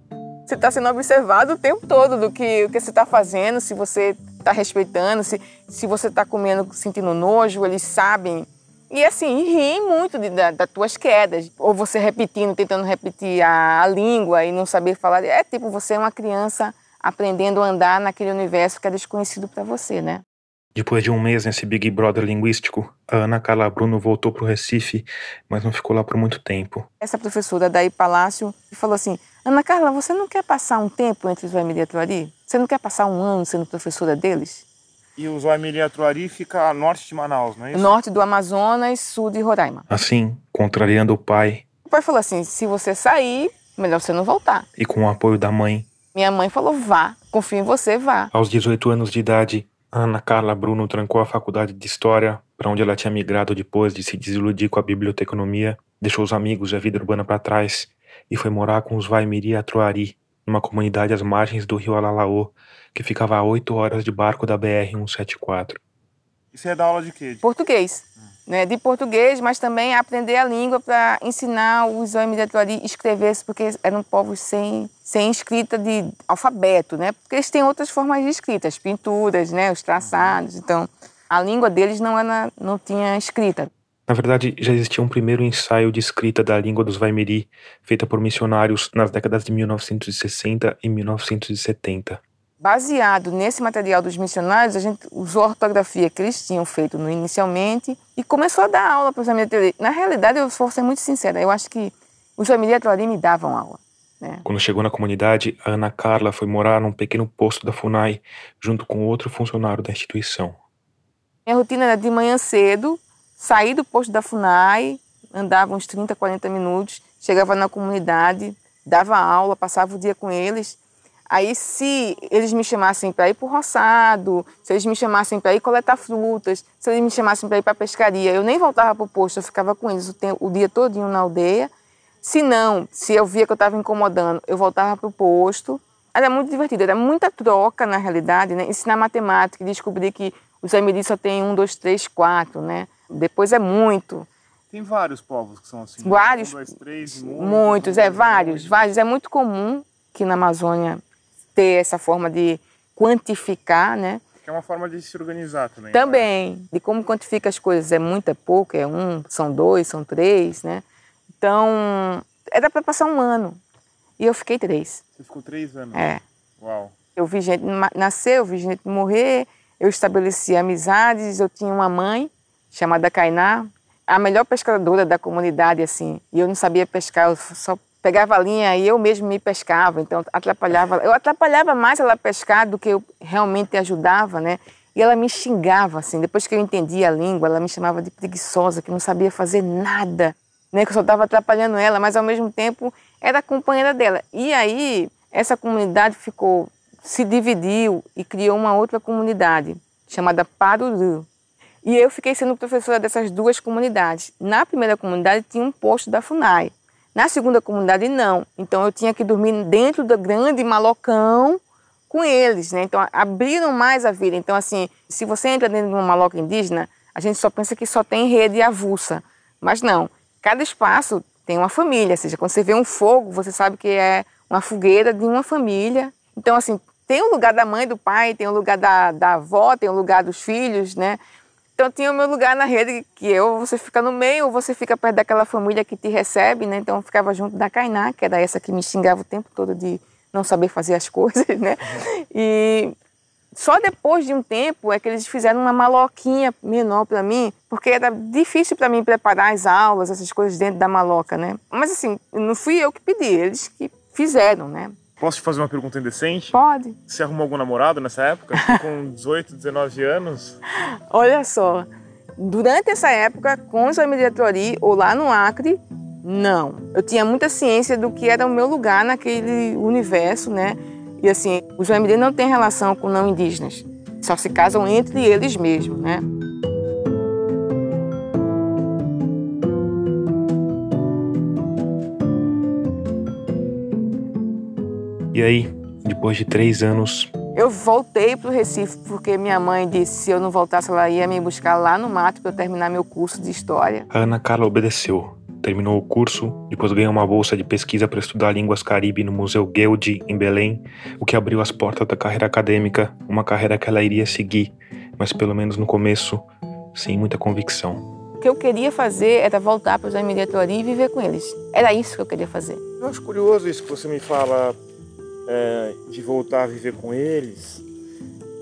Você está sendo observado o tempo todo do que, o que você está fazendo, se você está respeitando, se, se você está comendo sentindo nojo, eles sabem. E assim, riem muito de, da, das tuas quedas. Ou você repetindo, tentando repetir a, a língua e não saber falar. É tipo, você é uma criança aprendendo a andar naquele universo que é desconhecido para você, né? Depois de um mês nesse Big Brother linguístico, a Ana Carla Bruno voltou para o Recife, mas não ficou lá por muito tempo. Essa professora daí Palácio falou assim: Ana Carla, você não quer passar um tempo entre os Vaimiri e a Tuari? Você não quer passar um ano sendo professora deles? E o Zoamiri Atruari fica a norte de Manaus, não é isso? Norte do Amazonas, sul de Roraima. Assim, contrariando o pai O pai falou assim: se você sair, melhor você não voltar. e com o apoio da mãe, Minha mãe falou: vá, confio em você, vá. aos 18 anos de idade, Ana Carla Bruno trancou a faculdade de História, para onde ela tinha migrado depois de se desiludir com a biblioteconomia, deixou os amigos e a vida urbana para trás e foi morar com os Vaimiri Atruari, numa comunidade às margens do rio Alalaô, que ficava a 8 horas de barco da BR-174. E você ia dar aula de quê? Português. Né, de português, mas também aprender a língua para ensinar os Vaimiri Atruari a escrever, porque eram povos sem, sem escrita de alfabeto, né? Porque eles têm outras formas de escrita, as pinturas, né, os traçados. Então, a língua deles não, era, não tinha escrita. Na verdade, já existia um primeiro ensaio de escrita da língua dos Vaimiri, feita por missionários nas décadas de 1960 e 1970. Baseado nesse material dos missionários, a gente usou a ortografia que eles tinham feito no, inicialmente e começou a dar aula para os Amiri Na realidade, eu vou ser muito sincera, eu acho que os Amiri me davam aula. Né? Quando chegou na comunidade, a Ana Carla foi morar num pequeno posto da FUNAI, junto com outro funcionário da instituição. Minha rotina era de manhã cedo, sair do posto da FUNAI, andava uns 30, 40 minutos, chegava na comunidade, dava aula, passava o dia com eles. Aí, se eles me chamassem para ir para o roçado, se eles me chamassem para ir coletar frutas, se eles me chamassem para ir para a pescaria, eu nem voltava para o posto, eu ficava com eles o, tempo, o dia todinho na aldeia. Se não, se eu via que eu estava incomodando, eu voltava para o posto, era muito divertido, era muita troca na realidade, né? Ensinar matemática, descobrir que os Aimiris só tem um, dois, três, quatro, né? Depois é muito. Tem vários povos que são assim. Vários. Um, dois, três, muitos. Muitos, é, vários, vários. É muito comum que na Amazônia ter essa forma de quantificar, né? Que é uma forma de se organizar também. Também, né? de como quantifica as coisas. É muito, é pouco, é um, são dois, são três, né? Então, era para passar um ano. E eu fiquei três. Você ficou três anos? É. Uau. Eu vi gente nascer, eu vi gente morrer, eu estabeleci amizades, eu tinha uma mãe chamada Kainá, a melhor pescadora da comunidade, assim, e eu não sabia pescar, eu só pegava a linha e eu mesmo me pescava, então atrapalhava, eu atrapalhava mais ela pescar do que eu realmente ajudava, né? E ela me xingava, assim, depois que eu entendia a língua, ela me chamava de preguiçosa, que não sabia fazer nada, né? Que eu só estava atrapalhando ela, mas ao mesmo tempo era companheira dela. E aí, essa comunidade ficou, se dividiu e criou uma outra comunidade, chamada Paruru. E eu fiquei sendo professora dessas duas comunidades. Na primeira comunidade tinha um posto da FUNAI. Na segunda comunidade, não. Então eu tinha que dormir dentro do grande malocão com eles, né? Então abriram mais a vida. Então, assim, se você entra dentro de uma maloca indígena, a gente só pensa que só tem rede avulsa. Mas não. Cada espaço tem uma família. Ou seja, quando você vê um fogo, você sabe que é uma fogueira de uma família. Então, assim, tem o lugar da mãe, do pai, tem o lugar da, da avó, tem o lugar dos filhos, né? Então tinha o meu lugar na rede, que eu, você fica no meio, ou você fica perto daquela família que te recebe, né? Então eu ficava junto da Kainá, que era essa que me xingava o tempo todo de não saber fazer as *laughs* coisas, né? E só depois de um tempo é que eles fizeram uma maloquinha menor para mim, porque era difícil para mim preparar as aulas, essas coisas dentro da maloca, né? Mas assim, não fui eu que pedi, eles que fizeram, né? Posso te fazer uma pergunta indecente? Pode. Você arrumou algum namorado nessa época? *laughs* com 18, 19 anos? Olha só, durante essa época, com os Tori ou lá no Acre, não. Eu tinha muita ciência do que era o meu lugar naquele universo, né? E assim, os OMD não têm relação com não indígenas. Só se casam entre eles mesmos, né? E aí, depois de três anos. Eu voltei para o Recife porque minha mãe disse que se eu não voltasse, ela ia me buscar lá no mato para eu terminar meu curso de história. A Ana Carla obedeceu. Terminou o curso, depois ganhou uma bolsa de pesquisa para estudar línguas caribe no Museu Gueldi, em Belém, o que abriu as portas da carreira acadêmica, uma carreira que ela iria seguir, mas pelo menos no começo, sem muita convicção. O que eu queria fazer era voltar para os Emiratori e viver com eles. Era isso que eu queria fazer. Eu acho curioso isso que você me fala é, de voltar a viver com eles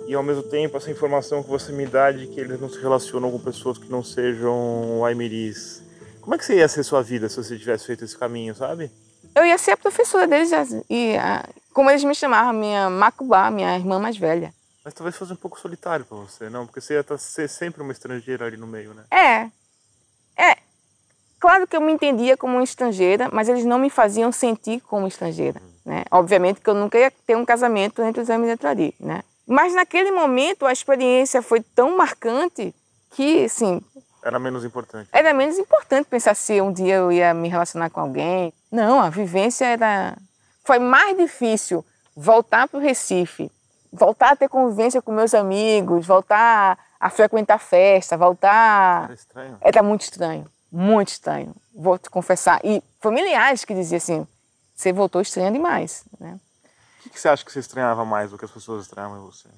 e ao mesmo tempo essa informação que você me dá de que eles não se relacionam com pessoas que não sejam Aimiris. Como é que seria ser sua vida se você tivesse feito esse caminho, sabe? Eu ia ser a professora deles e a, como eles me chamavam, minha Macubá, minha irmã mais velha. Mas talvez fosse um pouco solitário para você, não? Porque você ia estar, tá, ser sempre uma estrangeira ali no meio, né? É. É. Claro que eu me entendia como uma estrangeira, mas eles não me faziam sentir como estrangeira. Hum. Né? Obviamente que eu nunca ia ter um casamento entre os Eminetari, né? Mas naquele momento a experiência foi tão marcante que, assim... Era menos importante. Era menos importante pensar se um dia eu ia me relacionar com alguém. Não, a vivência era... Foi mais difícil voltar para o Recife, voltar a ter convivência com meus amigos, voltar a frequentar festa, voltar... Era estranho? Era muito estranho, muito estranho, vou te confessar. E familiares que diziam assim, você voltou estranha demais, né? O que você acha que você estranhava mais do que as pessoas estranhavam em você?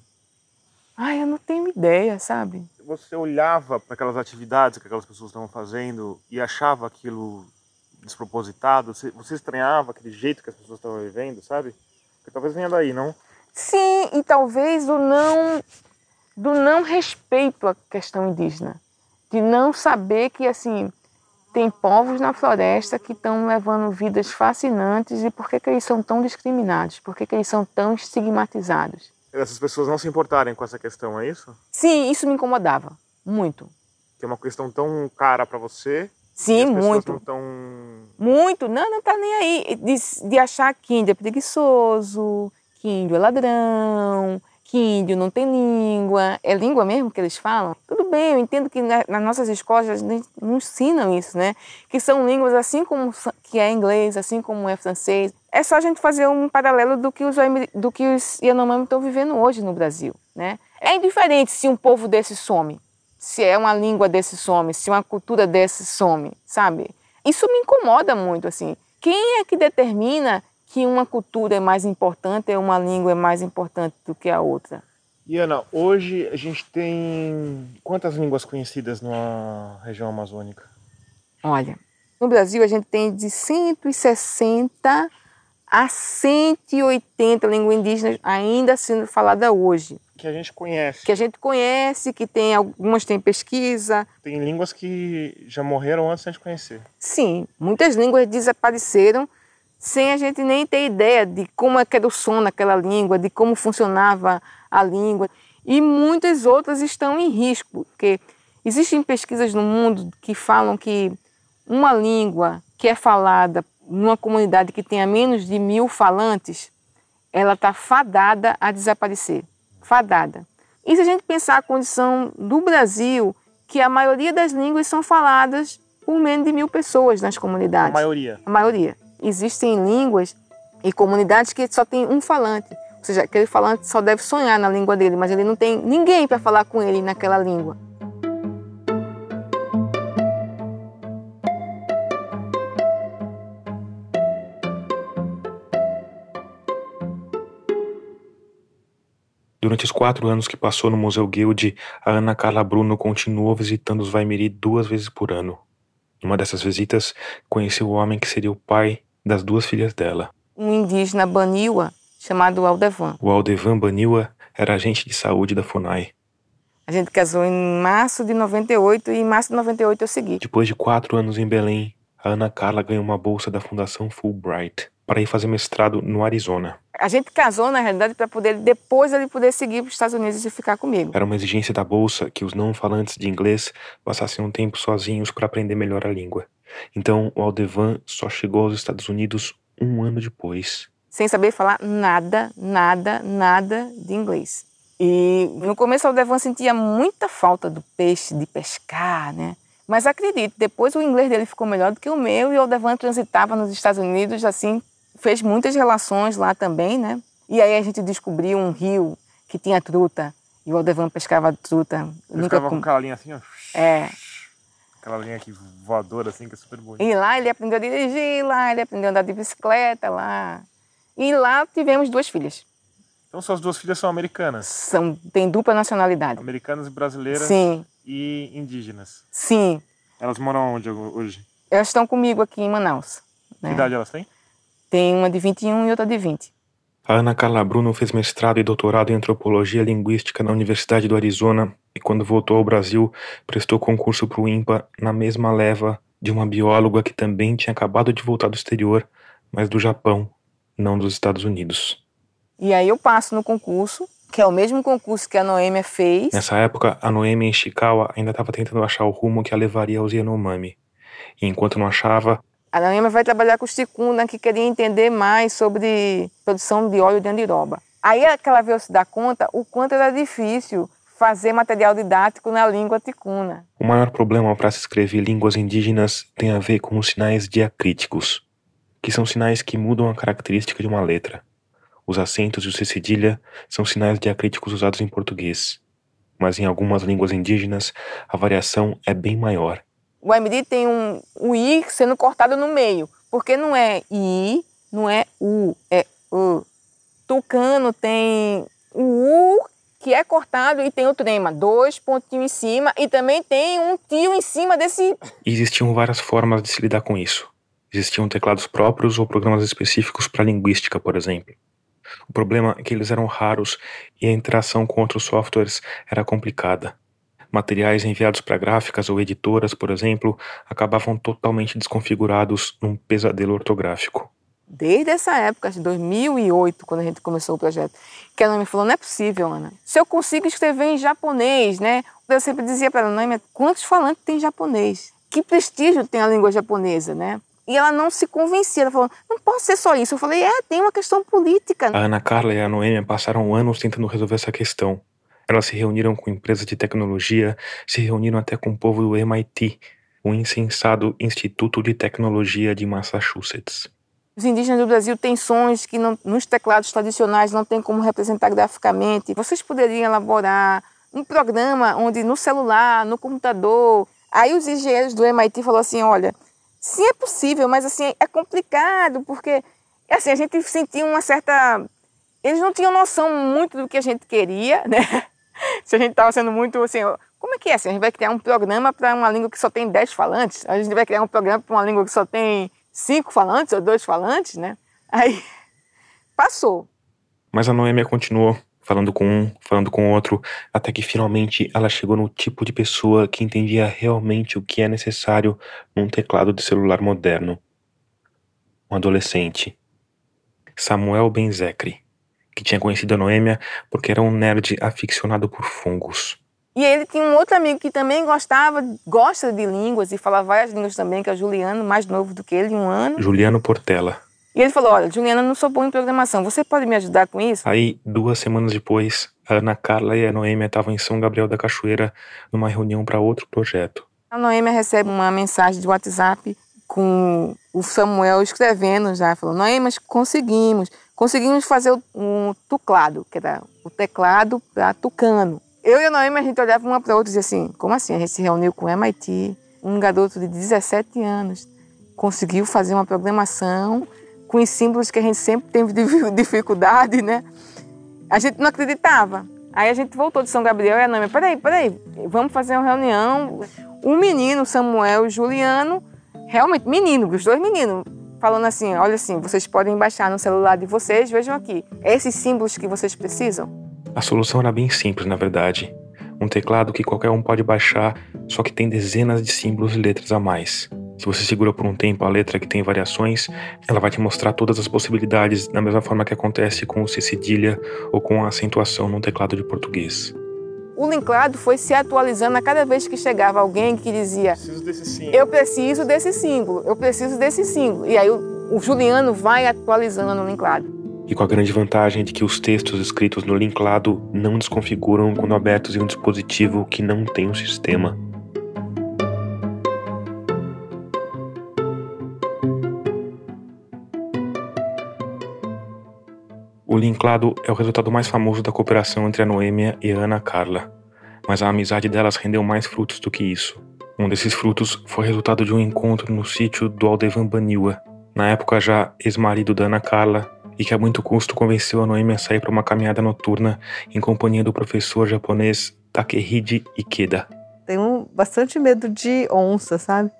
Ai, eu não tenho ideia, sabe? Você olhava para aquelas atividades que aquelas pessoas estavam fazendo e achava aquilo despropositado? Você, você estranhava aquele jeito que as pessoas estavam vivendo, sabe? Porque talvez venha daí, não? Sim, e talvez do não do não respeito à questão indígena, de não saber que assim tem povos na floresta que estão levando vidas fascinantes e por que, que eles são tão discriminados? Por que, que eles são tão estigmatizados? Essas pessoas não se importarem com essa questão, é isso? Sim, isso me incomodava muito. Que é uma questão tão cara para você. Sim, muito. Não tão... Muito. Não, não tá nem aí. De, de achar que índio é preguiçoso, que índio é ladrão, que índio não tem língua, é língua mesmo que eles falam? Tudo bem, eu entendo que na, nas nossas escolas não ensinam isso, né? Que são línguas assim como que é inglês, assim como é francês. É só a gente fazer um paralelo do que os, do que os Yanomami estão vivendo hoje no Brasil. Né? É indiferente se um povo desse some, se é uma língua desse some, se uma cultura desse some, sabe? Isso me incomoda muito, assim. Quem é que determina que uma cultura é mais importante ou uma língua é mais importante do que a outra? E Ana, hoje a gente tem quantas línguas conhecidas na região amazônica? Olha, no Brasil a gente tem de 160 a 180 línguas indígenas ainda sendo falada hoje. Que a gente conhece. Que a gente conhece, que tem algumas têm pesquisa. Tem línguas que já morreram antes de a gente conhecer. Sim, muitas línguas desapareceram sem a gente nem ter ideia de como é que era o som naquela língua, de como funcionava a língua. E muitas outras estão em risco, porque existem pesquisas no mundo que falam que uma língua que é falada numa comunidade que tenha menos de mil falantes, ela está fadada a desaparecer. Fadada. E se a gente pensar a condição do Brasil, que a maioria das línguas são faladas por menos de mil pessoas nas comunidades. A maioria. A maioria. Existem línguas e comunidades que só tem um falante. Ou seja, aquele falante só deve sonhar na língua dele, mas ele não tem ninguém para falar com ele naquela língua. Durante os quatro anos que passou no Museu Guild, a Ana Carla Bruno continuou visitando os Vaimiri duas vezes por ano. Numa dessas visitas, conheceu o homem que seria o pai das duas filhas dela. Um indígena Baniwa chamado Aldevan. O Aldevan Baniwa era agente de saúde da FUNAI. A gente casou em março de 98 e em março de 98 eu segui. Depois de quatro anos em Belém, a Ana Carla ganhou uma bolsa da Fundação Fulbright para ir fazer mestrado no Arizona. A gente casou, na realidade, para poder depois ele poder seguir para os Estados Unidos e ficar comigo. Era uma exigência da bolsa que os não falantes de inglês passassem um tempo sozinhos para aprender melhor a língua. Então, o Aldevan só chegou aos Estados Unidos um ano depois. Sem saber falar nada, nada, nada de inglês. E no começo o Aldevan sentia muita falta do peixe, de pescar, né? Mas acredite, depois o inglês dele ficou melhor do que o meu e o Aldevan transitava nos Estados Unidos assim fez muitas relações lá também, né? E aí a gente descobriu um rio que tinha truta e o Aldevan pescava truta. Pescava com aquela linha assim, ó. É. Aquela linha aqui voadora assim, que é super bonita. E lá ele aprendeu a dirigir, lá ele aprendeu a andar de bicicleta, lá. E lá tivemos duas filhas. Então suas duas filhas são americanas? São, tem dupla nacionalidade. Americanas e brasileiras? Sim. E indígenas? Sim. Elas moram onde hoje? Elas estão comigo aqui em Manaus. Né? Que idade elas têm? Tem uma de 21 e outra de 20. A Ana Carla Bruno fez mestrado e doutorado em antropologia linguística na Universidade do Arizona e, quando voltou ao Brasil, prestou concurso para o INPA na mesma leva de uma bióloga que também tinha acabado de voltar do exterior, mas do Japão, não dos Estados Unidos. E aí eu passo no concurso, que é o mesmo concurso que a Noêmia fez. Nessa época, a Noêmia Ishikawa ainda estava tentando achar o rumo que a levaria aos Yanomami. E enquanto não achava, a Naima vai trabalhar com os ticuna, que queria entender mais sobre produção de óleo de andiroba. Aí é que ela veio se dar conta o quanto era difícil fazer material didático na língua ticuna. O maior problema para se escrever línguas indígenas tem a ver com os sinais diacríticos, que são sinais que mudam a característica de uma letra. Os acentos e o C cedilha são sinais diacríticos usados em português, mas em algumas línguas indígenas a variação é bem maior o MD tem um, o I sendo cortado no meio, porque não é I, não é U, é U. Tucano tem o U que é cortado e tem o trema, dois pontinhos em cima e também tem um tio em cima desse. Existiam várias formas de se lidar com isso. Existiam teclados próprios ou programas específicos para linguística, por exemplo. O problema é que eles eram raros e a interação com outros softwares era complicada. Materiais enviados para gráficas ou editoras, por exemplo, acabavam totalmente desconfigurados num pesadelo ortográfico. Desde essa época, de 2008, quando a gente começou o projeto, que ela me falou: não é possível, Ana. Se eu consigo escrever em japonês, né? Eu sempre dizia para ela: Ana, quantos falantes tem japonês? Que prestígio tem a língua japonesa, né? E ela não se convencia, ela falou, não pode ser só isso. Eu falei, é, tem uma questão política. A Ana Carla e a Noêmia passaram anos tentando resolver essa questão. Elas se reuniram com empresas de tecnologia, se reuniram até com o povo do MIT, o insensado Instituto de Tecnologia de Massachusetts. Os indígenas do Brasil têm sons que não, nos teclados tradicionais não tem como representar graficamente. Vocês poderiam elaborar um programa onde no celular, no computador. Aí os engenheiros do MIT falaram assim, olha, sim é possível, mas assim é complicado porque assim a gente sentia uma certa, eles não tinham noção muito do que a gente queria, né? Se a gente estava sendo muito assim, como é que é? Assim, a gente vai criar um programa para uma língua que só tem 10 falantes? A gente vai criar um programa para uma língua que só tem cinco falantes ou dois falantes, né? Aí *laughs* passou. Mas a Noêmia continuou falando com um, falando com outro, até que finalmente ela chegou no tipo de pessoa que entendia realmente o que é necessário num teclado de celular moderno. Um adolescente. Samuel Benzecri, que tinha conhecido a Noêmia porque era um nerd aficionado por fungos. E ele tinha um outro amigo que também gostava, gosta de línguas e fala várias línguas também, que é o Juliano, mais novo do que ele, um ano. Juliano Portela. E ele falou: Olha, Juliana, não sou bom em programação, você pode me ajudar com isso? Aí, duas semanas depois, a Ana Carla e a Noêmia estavam em São Gabriel da Cachoeira numa reunião para outro projeto. A Noêmia recebe uma mensagem de WhatsApp com o Samuel escrevendo já, falou: Noêmia, conseguimos, conseguimos fazer um teclado, que era o teclado para tucano. Eu e a Noemi, a gente olhava uma para outra e dizia assim, como assim? A gente se reuniu com o MIT, um garoto de 17 anos, conseguiu fazer uma programação com os símbolos que a gente sempre teve *laughs* dificuldade, né? A gente não acreditava. Aí a gente voltou de São Gabriel e a Noemi, peraí, peraí, vamos fazer uma reunião. Um menino, Samuel e Juliano, realmente, menino, os dois meninos, falando assim, olha assim, vocês podem baixar no celular de vocês, vejam aqui, esses símbolos que vocês precisam, a solução era bem simples, na verdade. Um teclado que qualquer um pode baixar, só que tem dezenas de símbolos e letras a mais. Se você segura por um tempo a letra que tem variações, ela vai te mostrar todas as possibilidades, da mesma forma que acontece com o C cedilha ou com a acentuação num teclado de português. O linklado foi se atualizando a cada vez que chegava alguém que dizia: preciso Eu preciso desse símbolo, eu preciso desse símbolo. E aí o, o Juliano vai atualizando o linklado e com a grande vantagem de que os textos escritos no linklado não desconfiguram quando abertos em um dispositivo que não tem um sistema. O linklado é o resultado mais famoso da cooperação entre a Noêmia e a Ana Carla, mas a amizade delas rendeu mais frutos do que isso. Um desses frutos foi resultado de um encontro no sítio do Aldevan Baniwa, na época já ex-marido da Ana Carla e que a muito custo convenceu a Noemi a sair para uma caminhada noturna em companhia do professor japonês Takehide Ikeda. Tenho bastante medo de onça, sabe?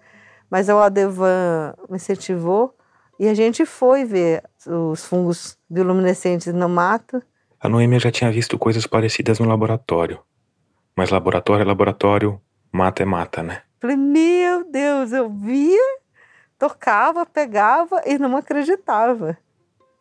Mas o Adevan me incentivou e a gente foi ver os fungos bioluminescentes no mato. A Noemi já tinha visto coisas parecidas no laboratório. Mas laboratório é laboratório, mata é mata, né? Falei, meu Deus, eu via, tocava, pegava e não acreditava.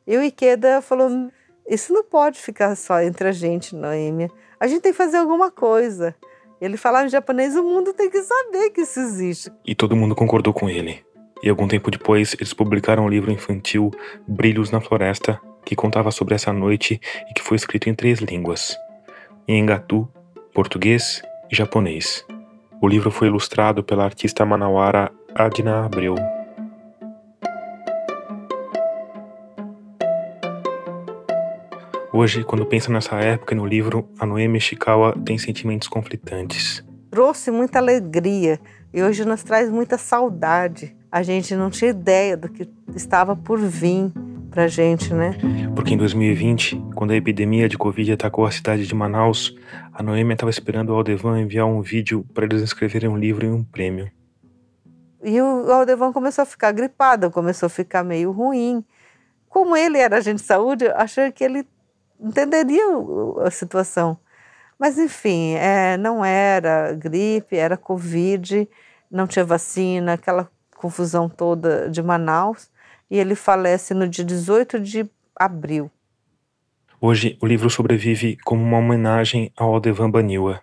E o Ikeda falou: Isso não pode ficar só entre a gente, Noêmia. A gente tem que fazer alguma coisa. Ele falava em japonês: o mundo tem que saber que isso existe. E todo mundo concordou com ele. E algum tempo depois, eles publicaram um livro infantil, Brilhos na Floresta, que contava sobre essa noite e que foi escrito em três línguas: em engatu, português e japonês. O livro foi ilustrado pela artista manauara Adna Abreu. Hoje, quando penso nessa época e no livro, a Noemi Ishikawa tem sentimentos conflitantes. Trouxe muita alegria e hoje nos traz muita saudade. A gente não tinha ideia do que estava por vir pra gente, né? Porque em 2020, quando a epidemia de Covid atacou a cidade de Manaus, a Noemi estava esperando o Aldevan enviar um vídeo para eles escreverem um livro e um prêmio. E o Aldevan começou a ficar gripado, começou a ficar meio ruim. Como ele era agente de saúde, eu achei que ele entenderia a situação. Mas, enfim, é, não era gripe, era Covid, não tinha vacina, aquela confusão toda de Manaus. E ele falece no dia 18 de abril. Hoje, o livro sobrevive como uma homenagem ao Aldevan Baniwa,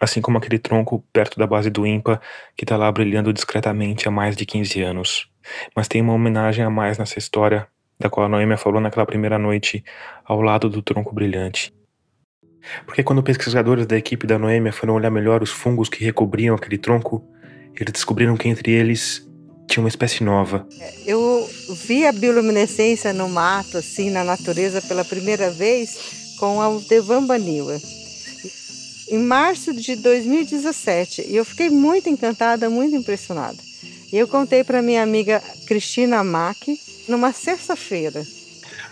assim como aquele tronco perto da base do IMPA que está lá brilhando discretamente há mais de 15 anos. Mas tem uma homenagem a mais nessa história da qual a Noêmia falou naquela primeira noite ao lado do tronco brilhante. Porque quando pesquisadores da equipe da Noêmia foram olhar melhor os fungos que recobriam aquele tronco, eles descobriram que entre eles tinha uma espécie nova. Eu vi a bioluminescência no mato, assim, na natureza, pela primeira vez com a Devambaniwa. Em março de 2017. E eu fiquei muito encantada, muito impressionada. E eu contei para minha amiga Cristina Mack numa sexta-feira.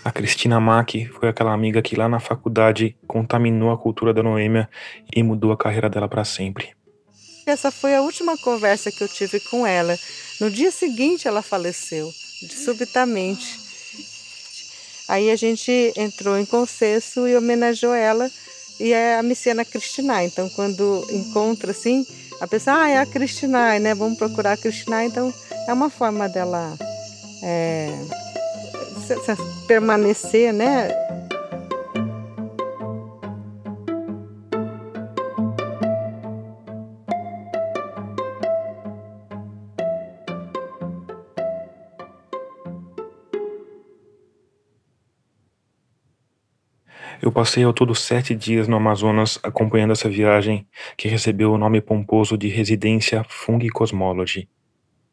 A Cristina Mack foi aquela amiga que lá na faculdade contaminou a cultura da Noêmia e mudou a carreira dela para sempre. Essa foi a última conversa que eu tive com ela. No dia seguinte ela faleceu, subitamente. Aí a gente entrou em consenso e homenageou ela e é a Messiana Cristina. Então quando encontra assim, a pessoa, ah, é a Cristina, né? Vamos procurar a Cristina. Então é uma forma dela é, permanecer, né? Eu passei ao todo sete dias no Amazonas acompanhando essa viagem que recebeu o nome pomposo de Residência Fungicosmology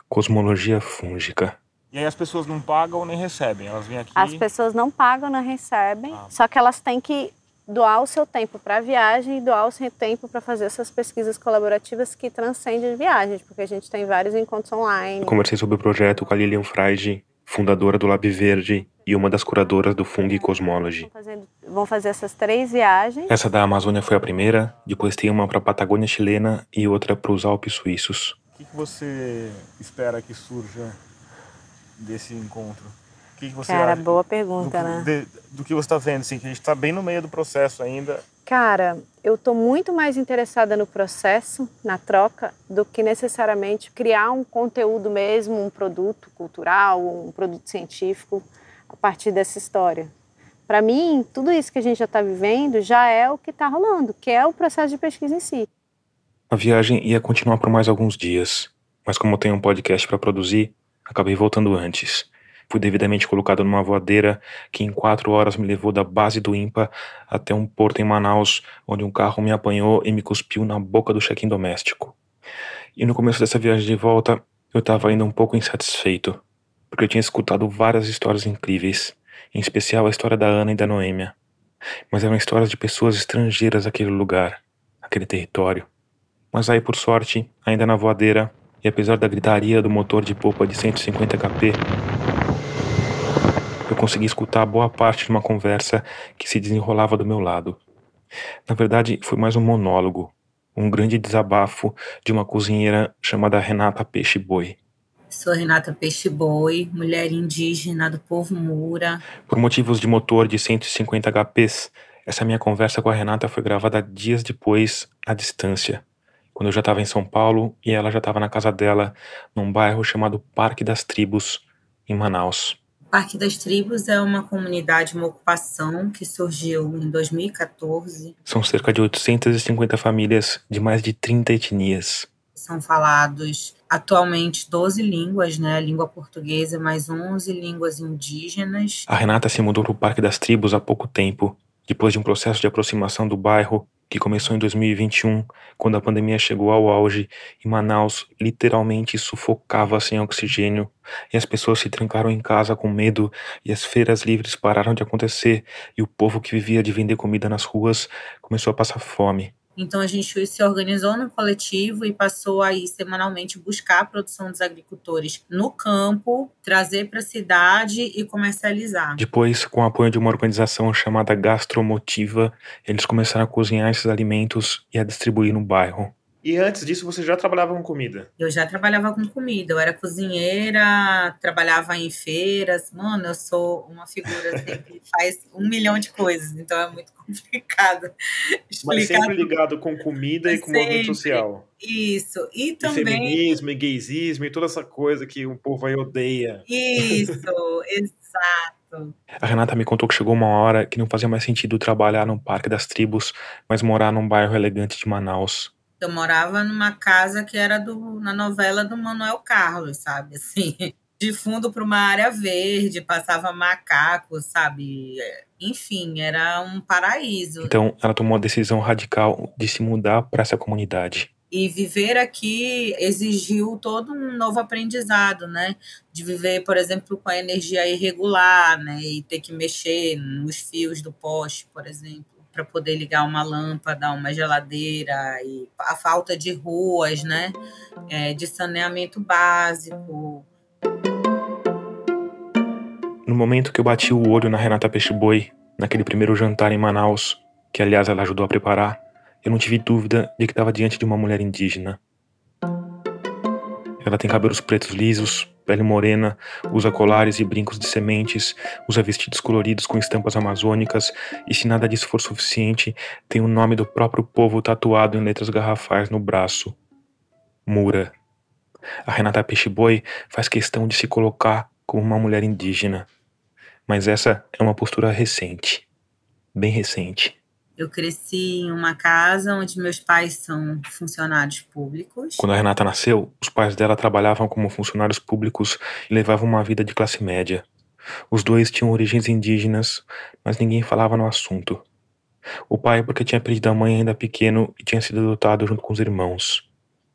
Cosmologia Fúngica. E aí as pessoas não pagam nem recebem, elas vêm aqui. As pessoas não pagam, não recebem, ah. só que elas têm que doar o seu tempo para a viagem e doar o seu tempo para fazer essas pesquisas colaborativas que transcendem viagens, porque a gente tem vários encontros online. Eu conversei sobre o projeto com a Lilian Freide, fundadora do Lab Verde e uma das curadoras do Fungi Cosmology. Vão fazer essas três viagens. Essa da Amazônia foi a primeira, depois tem uma para a Patagônia chilena e outra para os Alpes suíços. O que, que, você espera que surja desse encontro? O que, que você Cara, acha? boa pergunta, do, né? De, do que você está vendo, assim, que a gente está bem no meio do processo ainda. Cara, eu estou muito mais interessada no processo, na troca, do que necessariamente criar um conteúdo mesmo, um produto cultural, um produto científico a partir dessa história. Para mim, tudo isso que a gente já está vivendo já é o que está rolando, que é o processo de pesquisa em si. A viagem ia continuar por mais alguns dias, mas como eu tenho um podcast para produzir, acabei voltando antes. Fui devidamente colocado numa voadeira que em quatro horas me levou da base do IMPA até um porto em Manaus, onde um carro me apanhou e me cuspiu na boca do check-in doméstico. E no começo dessa viagem de volta, eu estava ainda um pouco insatisfeito, porque eu tinha escutado várias histórias incríveis, em especial a história da Ana e da Noêmia. Mas eram histórias de pessoas estrangeiras àquele lugar, aquele território. Mas aí, por sorte, ainda na voadeira, e apesar da gritaria do motor de popa de 150 kp, eu consegui escutar boa parte de uma conversa que se desenrolava do meu lado. Na verdade, foi mais um monólogo, um grande desabafo de uma cozinheira chamada Renata Peixe Boi. Sou Renata Peixe Boi, mulher indígena do povo Mura. Por motivos de motor de 150 HPs, essa minha conversa com a Renata foi gravada dias depois, à distância, quando eu já estava em São Paulo e ela já estava na casa dela, num bairro chamado Parque das Tribos, em Manaus. Parque das Tribos é uma comunidade, uma ocupação que surgiu em 2014. São cerca de 850 famílias de mais de 30 etnias. São falados atualmente 12 línguas, né? Língua portuguesa, mais 11 línguas indígenas. A Renata se mudou para o Parque das Tribos há pouco tempo, depois de um processo de aproximação do bairro que começou em 2021, quando a pandemia chegou ao auge e Manaus literalmente sufocava sem oxigênio, e as pessoas se trancaram em casa com medo, e as feiras livres pararam de acontecer, e o povo que vivia de vender comida nas ruas começou a passar fome. Então a gente se organizou no coletivo e passou aí semanalmente buscar a produção dos agricultores no campo, trazer para a cidade e comercializar. Depois, com o apoio de uma organização chamada Gastromotiva, eles começaram a cozinhar esses alimentos e a distribuir no bairro. E antes disso, você já trabalhava com comida? Eu já trabalhava com comida. Eu era cozinheira, trabalhava em feiras. Mano, eu sou uma figura *laughs* assim, que faz um milhão de coisas, então é muito complicado explicar. Mas sempre ligado com comida e com sempre. movimento social. Isso. E também. E feminismo, e gaysismo, e toda essa coisa que o povo aí odeia. Isso, *laughs* exato. A Renata me contou que chegou uma hora que não fazia mais sentido trabalhar no Parque das Tribos, mas morar num bairro elegante de Manaus. Eu morava numa casa que era do, na novela do Manuel Carlos, sabe? Assim, *laughs* de fundo para uma área verde, passava macacos, sabe? Enfim, era um paraíso. Então, ela tomou a decisão radical de se mudar para essa comunidade. E viver aqui exigiu todo um novo aprendizado, né? De viver, por exemplo, com a energia irregular, né? E ter que mexer nos fios do poste, por exemplo, para poder ligar uma lâmpada, uma geladeira, e a falta de ruas, né? É, de saneamento básico. No momento que eu bati o olho na Renata Peixe Boi, naquele primeiro jantar em Manaus, que aliás ela ajudou a preparar, eu não tive dúvida de que estava diante de uma mulher indígena. Ela tem cabelos pretos lisos, pele morena, usa colares e brincos de sementes, usa vestidos coloridos com estampas amazônicas e, se nada disso for suficiente, tem o nome do próprio povo tatuado em letras garrafais no braço: Mura. A Renata Peixe-Boi faz questão de se colocar como uma mulher indígena, mas essa é uma postura recente, bem recente. Eu cresci em uma casa onde meus pais são funcionários públicos. Quando a Renata nasceu, os pais dela trabalhavam como funcionários públicos e levavam uma vida de classe média. Os dois tinham origens indígenas, mas ninguém falava no assunto. O pai porque tinha perdido a mãe ainda pequeno e tinha sido adotado junto com os irmãos.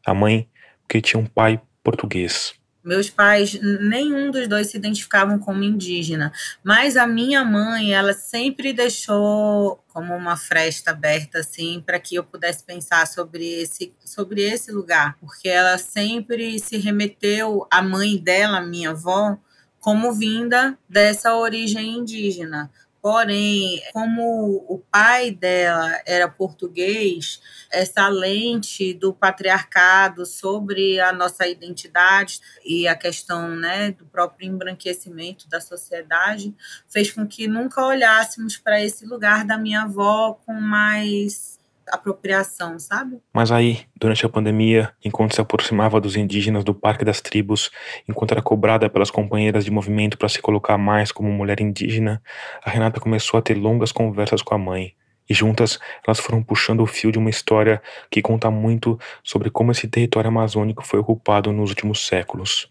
A mãe porque tinha um pai português. Meus pais, nenhum dos dois se identificavam como indígena, mas a minha mãe, ela sempre deixou como uma fresta aberta assim para que eu pudesse pensar sobre esse sobre esse lugar, porque ela sempre se remeteu à mãe dela, minha avó, como vinda dessa origem indígena. Porém, como o pai dela era português, essa lente do patriarcado sobre a nossa identidade e a questão né, do próprio embranquecimento da sociedade fez com que nunca olhássemos para esse lugar da minha avó com mais apropriação, sabe? Mas aí, durante a pandemia, enquanto se aproximava dos indígenas do Parque das Tribos, enquanto era cobrada pelas companheiras de movimento para se colocar mais como mulher indígena, a Renata começou a ter longas conversas com a mãe. E juntas, elas foram puxando o fio de uma história que conta muito sobre como esse território amazônico foi ocupado nos últimos séculos.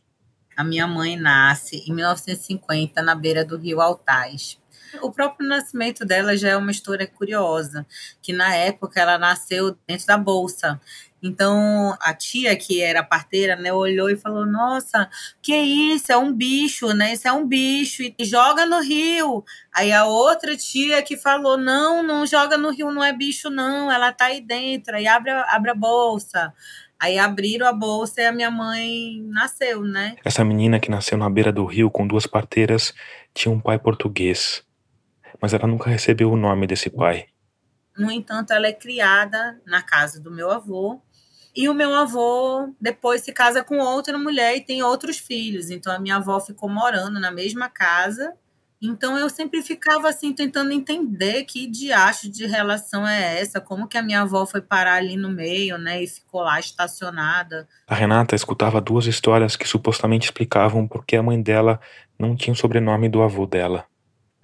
A minha mãe nasce em 1950 na beira do rio Altais, o próprio nascimento dela já é uma história curiosa, que na época ela nasceu dentro da bolsa. Então a tia que era parteira, né, olhou e falou: "Nossa, que isso? É um bicho, né? Isso é um bicho e joga no rio". Aí a outra tia que falou: "Não, não joga no rio, não é bicho não, ela tá aí dentro". Aí abre, abre a bolsa. Aí abriram a bolsa e a minha mãe nasceu, né? Essa menina que nasceu na beira do rio com duas parteiras tinha um pai português mas ela nunca recebeu o nome desse pai. No entanto, ela é criada na casa do meu avô. E o meu avô depois se casa com outra mulher e tem outros filhos. Então a minha avó ficou morando na mesma casa. Então eu sempre ficava assim tentando entender que diacho de relação é essa, como que a minha avó foi parar ali no meio, né, e ficou lá estacionada. A Renata escutava duas histórias que supostamente explicavam por que a mãe dela não tinha o sobrenome do avô dela.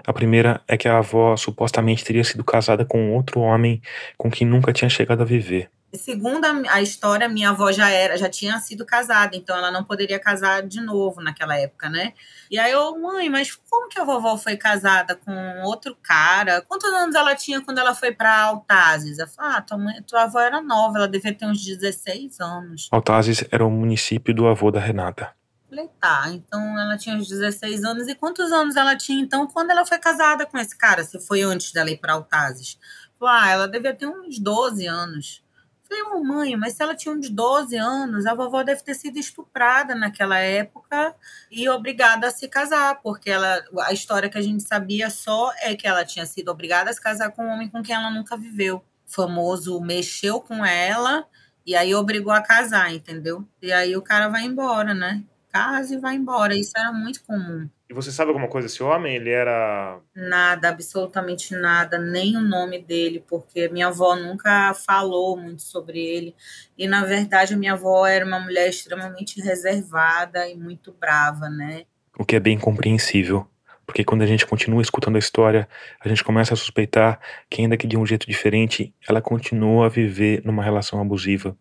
A primeira é que a avó supostamente teria sido casada com outro homem com quem nunca tinha chegado a viver. Segundo a história, minha avó já era, já tinha sido casada, então ela não poderia casar de novo naquela época, né? E aí eu, mãe, mas como que a vovó foi casada com outro cara? Quantos anos ela tinha quando ela foi para Altazes? Eu falei, ah, tua, mãe, tua avó era nova, ela devia ter uns 16 anos. Altazes era o município do avô da Renata. Falei, tá, então ela tinha uns 16 anos. E quantos anos ela tinha, então, quando ela foi casada com esse cara? Se foi antes dela ir para Altazes? Falei, ah, ela devia ter uns 12 anos. Falei, oh, mãe, mas se ela tinha uns 12 anos, a vovó deve ter sido estuprada naquela época e obrigada a se casar, porque ela, a história que a gente sabia só é que ela tinha sido obrigada a se casar com um homem com quem ela nunca viveu. O famoso mexeu com ela e aí obrigou a casar, entendeu? E aí o cara vai embora, né? Casa e vai embora. Isso era muito comum. E você sabe alguma coisa desse homem? Ele era. Nada, absolutamente nada, nem o nome dele, porque minha avó nunca falou muito sobre ele. E, na verdade, a minha avó era uma mulher extremamente reservada e muito brava, né? O que é bem compreensível. Porque quando a gente continua escutando a história, a gente começa a suspeitar que, ainda que de um jeito diferente, ela continua a viver numa relação abusiva.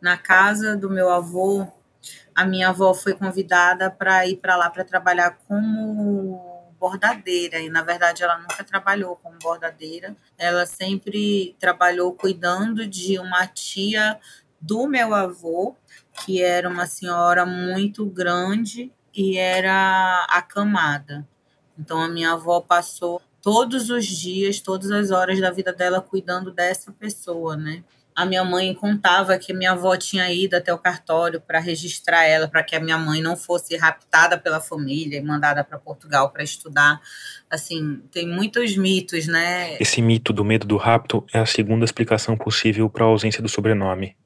Na casa do meu avô, a minha avó foi convidada para ir para lá para trabalhar como bordadeira e na verdade ela nunca trabalhou como bordadeira ela sempre trabalhou cuidando de uma tia do meu avô, que era uma senhora muito grande e era acamada. Então a minha avó passou todos os dias, todas as horas da vida dela cuidando dessa pessoa, né? A minha mãe contava que minha avó tinha ido até o cartório para registrar ela, para que a minha mãe não fosse raptada pela família e mandada para Portugal para estudar. Assim, tem muitos mitos, né? Esse mito do medo do rapto é a segunda explicação possível para a ausência do sobrenome.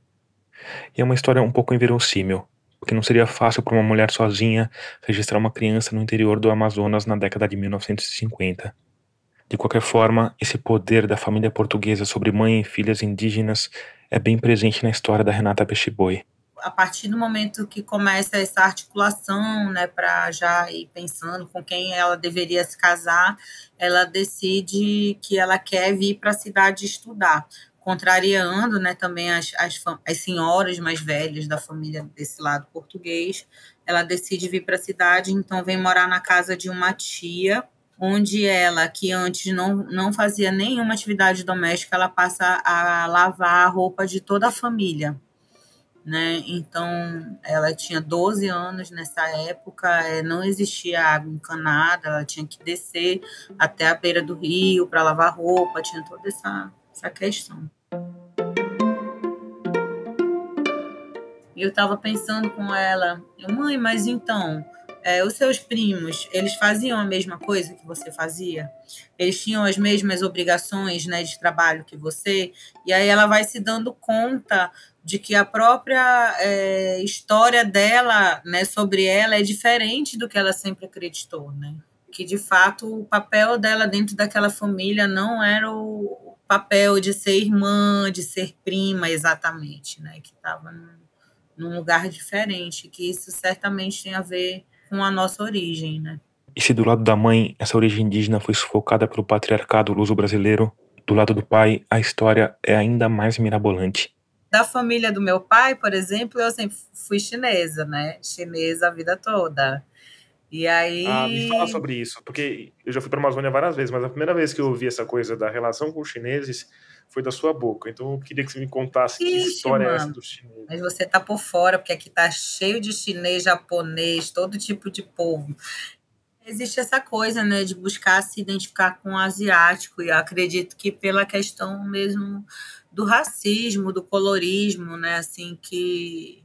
E é uma história um pouco inverossímil, porque não seria fácil para uma mulher sozinha registrar uma criança no interior do Amazonas na década de 1950. De qualquer forma, esse poder da família portuguesa sobre mãe e filhas indígenas é bem presente na história da Renata Peixiboi. A partir do momento que começa essa articulação, né, para já ir pensando com quem ela deveria se casar, ela decide que ela quer vir para a cidade estudar, contrariando, né, também as, as, as senhoras mais velhas da família desse lado português. Ela decide vir para a cidade, então vem morar na casa de uma tia onde ela, que antes não, não fazia nenhuma atividade doméstica, ela passa a lavar a roupa de toda a família. Né? Então, ela tinha 12 anos nessa época, é, não existia água encanada, ela tinha que descer até a beira do rio para lavar roupa, tinha toda essa, essa questão. E eu estava pensando com ela, mãe, mas então, é, os seus primos, eles faziam a mesma coisa que você fazia? Eles tinham as mesmas obrigações né, de trabalho que você? E aí ela vai se dando conta de que a própria é, história dela, né, sobre ela, é diferente do que ela sempre acreditou, né? Que de fato o papel dela dentro daquela família não era o papel de ser irmã, de ser prima, exatamente, né? Que estava num, num lugar diferente, que isso certamente tem a ver com a nossa origem, né? E se do lado da mãe essa origem indígena foi sufocada pelo patriarcado luso-brasileiro, do lado do pai a história é ainda mais mirabolante. Da família do meu pai, por exemplo, eu sempre fui chinesa, né? Chinesa a vida toda. E aí. Ah, me fala sobre isso, porque eu já fui para a Amazônia várias vezes, mas a primeira vez que eu ouvi essa coisa da relação com os chineses foi da sua boca. Então eu queria que você me contasse Ixi, que história mano. é essa dos chineses. Mas você tá por fora, porque aqui tá cheio de chinês, japonês, todo tipo de povo. Existe essa coisa, né, de buscar se identificar com o asiático, e eu acredito que pela questão mesmo do racismo, do colorismo, né, assim, que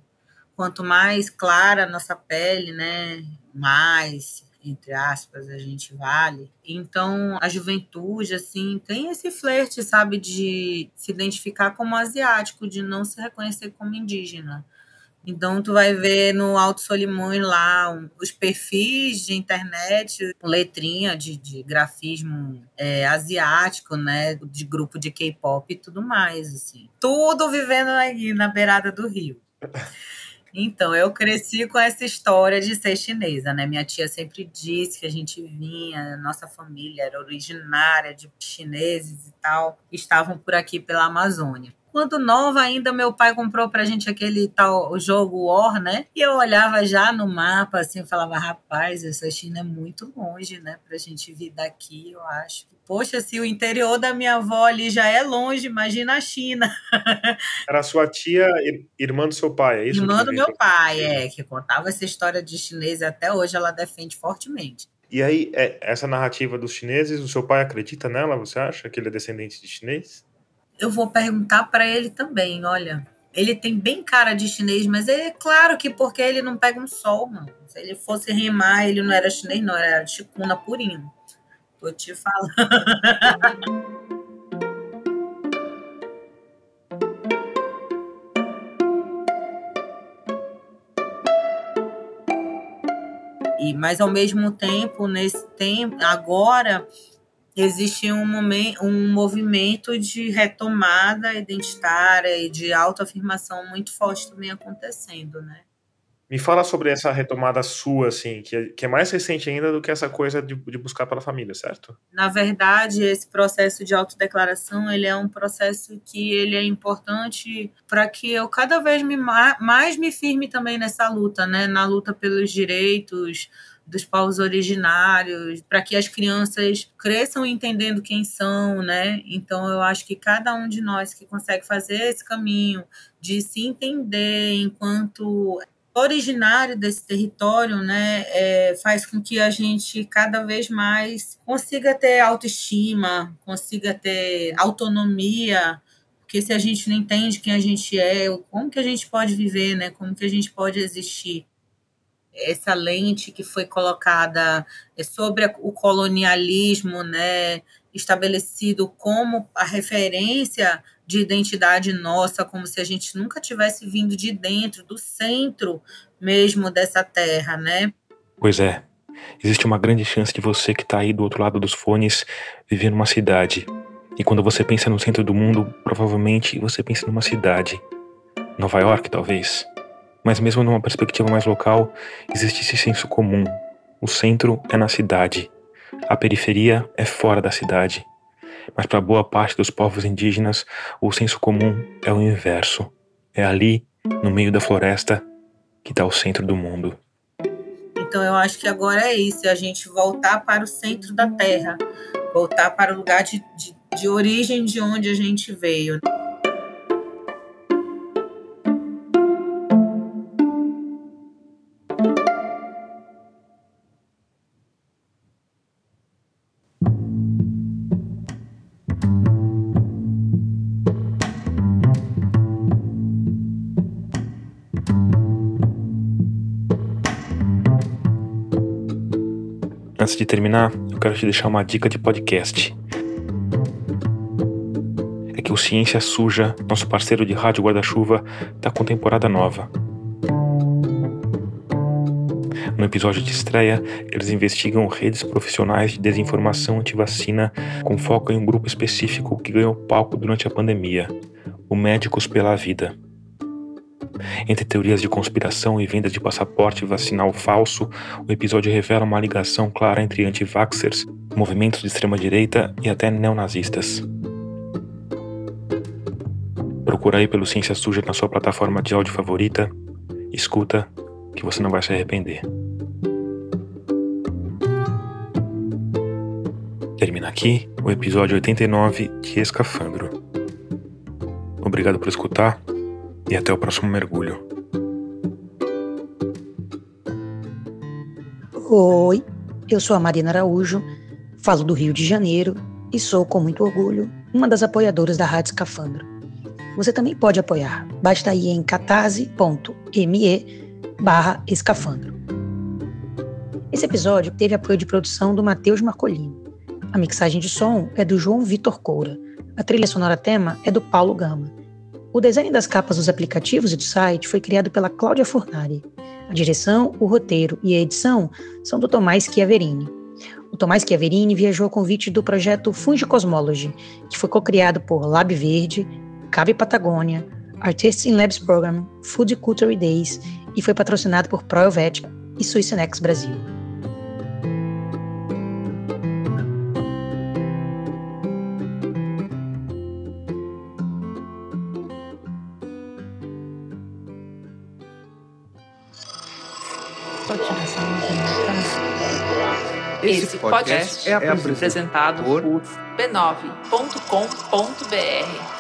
quanto mais clara a nossa pele, né, mais entre aspas, a gente vale. Então, a juventude, assim, tem esse flerte, sabe, de se identificar como asiático, de não se reconhecer como indígena. Então, tu vai ver no Alto Solimões lá um, os perfis de internet, letrinha de, de grafismo é, asiático, né? De grupo de K-pop e tudo mais, assim. Tudo vivendo aí na beirada do rio. Então, eu cresci com essa história de ser chinesa, né? Minha tia sempre disse que a gente vinha, nossa família era originária de chineses e tal, estavam por aqui pela Amazônia quando nova ainda, meu pai comprou pra gente aquele tal jogo War, né? E eu olhava já no mapa, assim, falava, rapaz, essa China é muito longe, né? Pra gente vir daqui, eu acho. Poxa, se o interior da minha avó ali já é longe, imagina a China. *laughs* Era sua tia, irmã do seu pai, é isso? Irmã do meu pai, é, que contava essa história de chinês e até hoje ela defende fortemente. E aí, é, essa narrativa dos chineses, o seu pai acredita nela, você acha? Que ele é descendente de chinês? Eu vou perguntar para ele também, olha. Ele tem bem cara de chinês, mas é claro que porque ele não pega um sol, mano. Se ele fosse rimar, ele não era chinês, não, era chicuna purinho. Tô te falando. e mas ao mesmo tempo nesse tempo agora existe um, momento, um movimento de retomada identitária e de autoafirmação muito forte também acontecendo, né? Me fala sobre essa retomada sua, assim, que é, que é mais recente ainda do que essa coisa de, de, buscar pela família, certo? Na verdade, esse processo de autodeclaração, ele é um processo que ele é importante para que eu cada vez me, mais me firme também nessa luta, né? Na luta pelos direitos, dos povos originários, para que as crianças cresçam entendendo quem são, né? Então eu acho que cada um de nós que consegue fazer esse caminho de se entender enquanto originário desse território, né, é, faz com que a gente cada vez mais consiga ter autoestima, consiga ter autonomia, porque se a gente não entende quem a gente é, como que a gente pode viver, né, como que a gente pode existir? Essa lente que foi colocada é sobre o colonialismo, né, estabelecido como a referência de identidade nossa, como se a gente nunca tivesse vindo de dentro, do centro mesmo dessa terra, né? Pois é. Existe uma grande chance de você que está aí do outro lado dos fones viver numa cidade. E quando você pensa no centro do mundo, provavelmente você pensa numa cidade. Nova York, talvez. Mas mesmo numa perspectiva mais local, existe esse senso comum. O centro é na cidade. A periferia é fora da cidade mas para boa parte dos povos indígenas, o senso comum é o inverso. É ali, no meio da floresta, que está o centro do mundo. Então eu acho que agora é isso, é a gente voltar para o centro da Terra, voltar para o lugar de, de, de origem de onde a gente veio. De terminar, eu quero te deixar uma dica de podcast. É que o Ciência Suja, nosso parceiro de rádio guarda-chuva, está com temporada nova. No episódio de estreia, eles investigam redes profissionais de desinformação anti-vacina com foco em um grupo específico que ganhou palco durante a pandemia: o Médicos pela Vida. Entre teorias de conspiração e vendas de passaporte vacinal falso, o episódio revela uma ligação clara entre anti-vaxxers, movimentos de extrema-direita e até neonazistas. Procura aí pelo Ciência Suja na sua plataforma de áudio favorita. Escuta, que você não vai se arrepender. Termina aqui o episódio 89 de Escafandro. Obrigado por escutar e até o próximo mergulho. Oi, eu sou a Marina Araújo, falo do Rio de Janeiro e sou, com muito orgulho, uma das apoiadoras da Rádio Escafandro. Você também pode apoiar, basta ir em catarse.me barra escafandro. Esse episódio teve apoio de produção do Matheus Marcolino. A mixagem de som é do João Vitor Coura. A trilha sonora tema é do Paulo Gama. O design das capas dos aplicativos e do site foi criado pela Cláudia Fornari. A direção, o roteiro e a edição são do Tomás Chiaverini. O Tomás Chiaverini viajou a convite do projeto Fungi Cosmology, que foi co-criado por Lab Verde, Cabe Patagônia, Artists in Labs Program, Food Culture Days e foi patrocinado por ProElvetica e Suicenex Brasil. Esse podcast é apresentado por b9.com.br.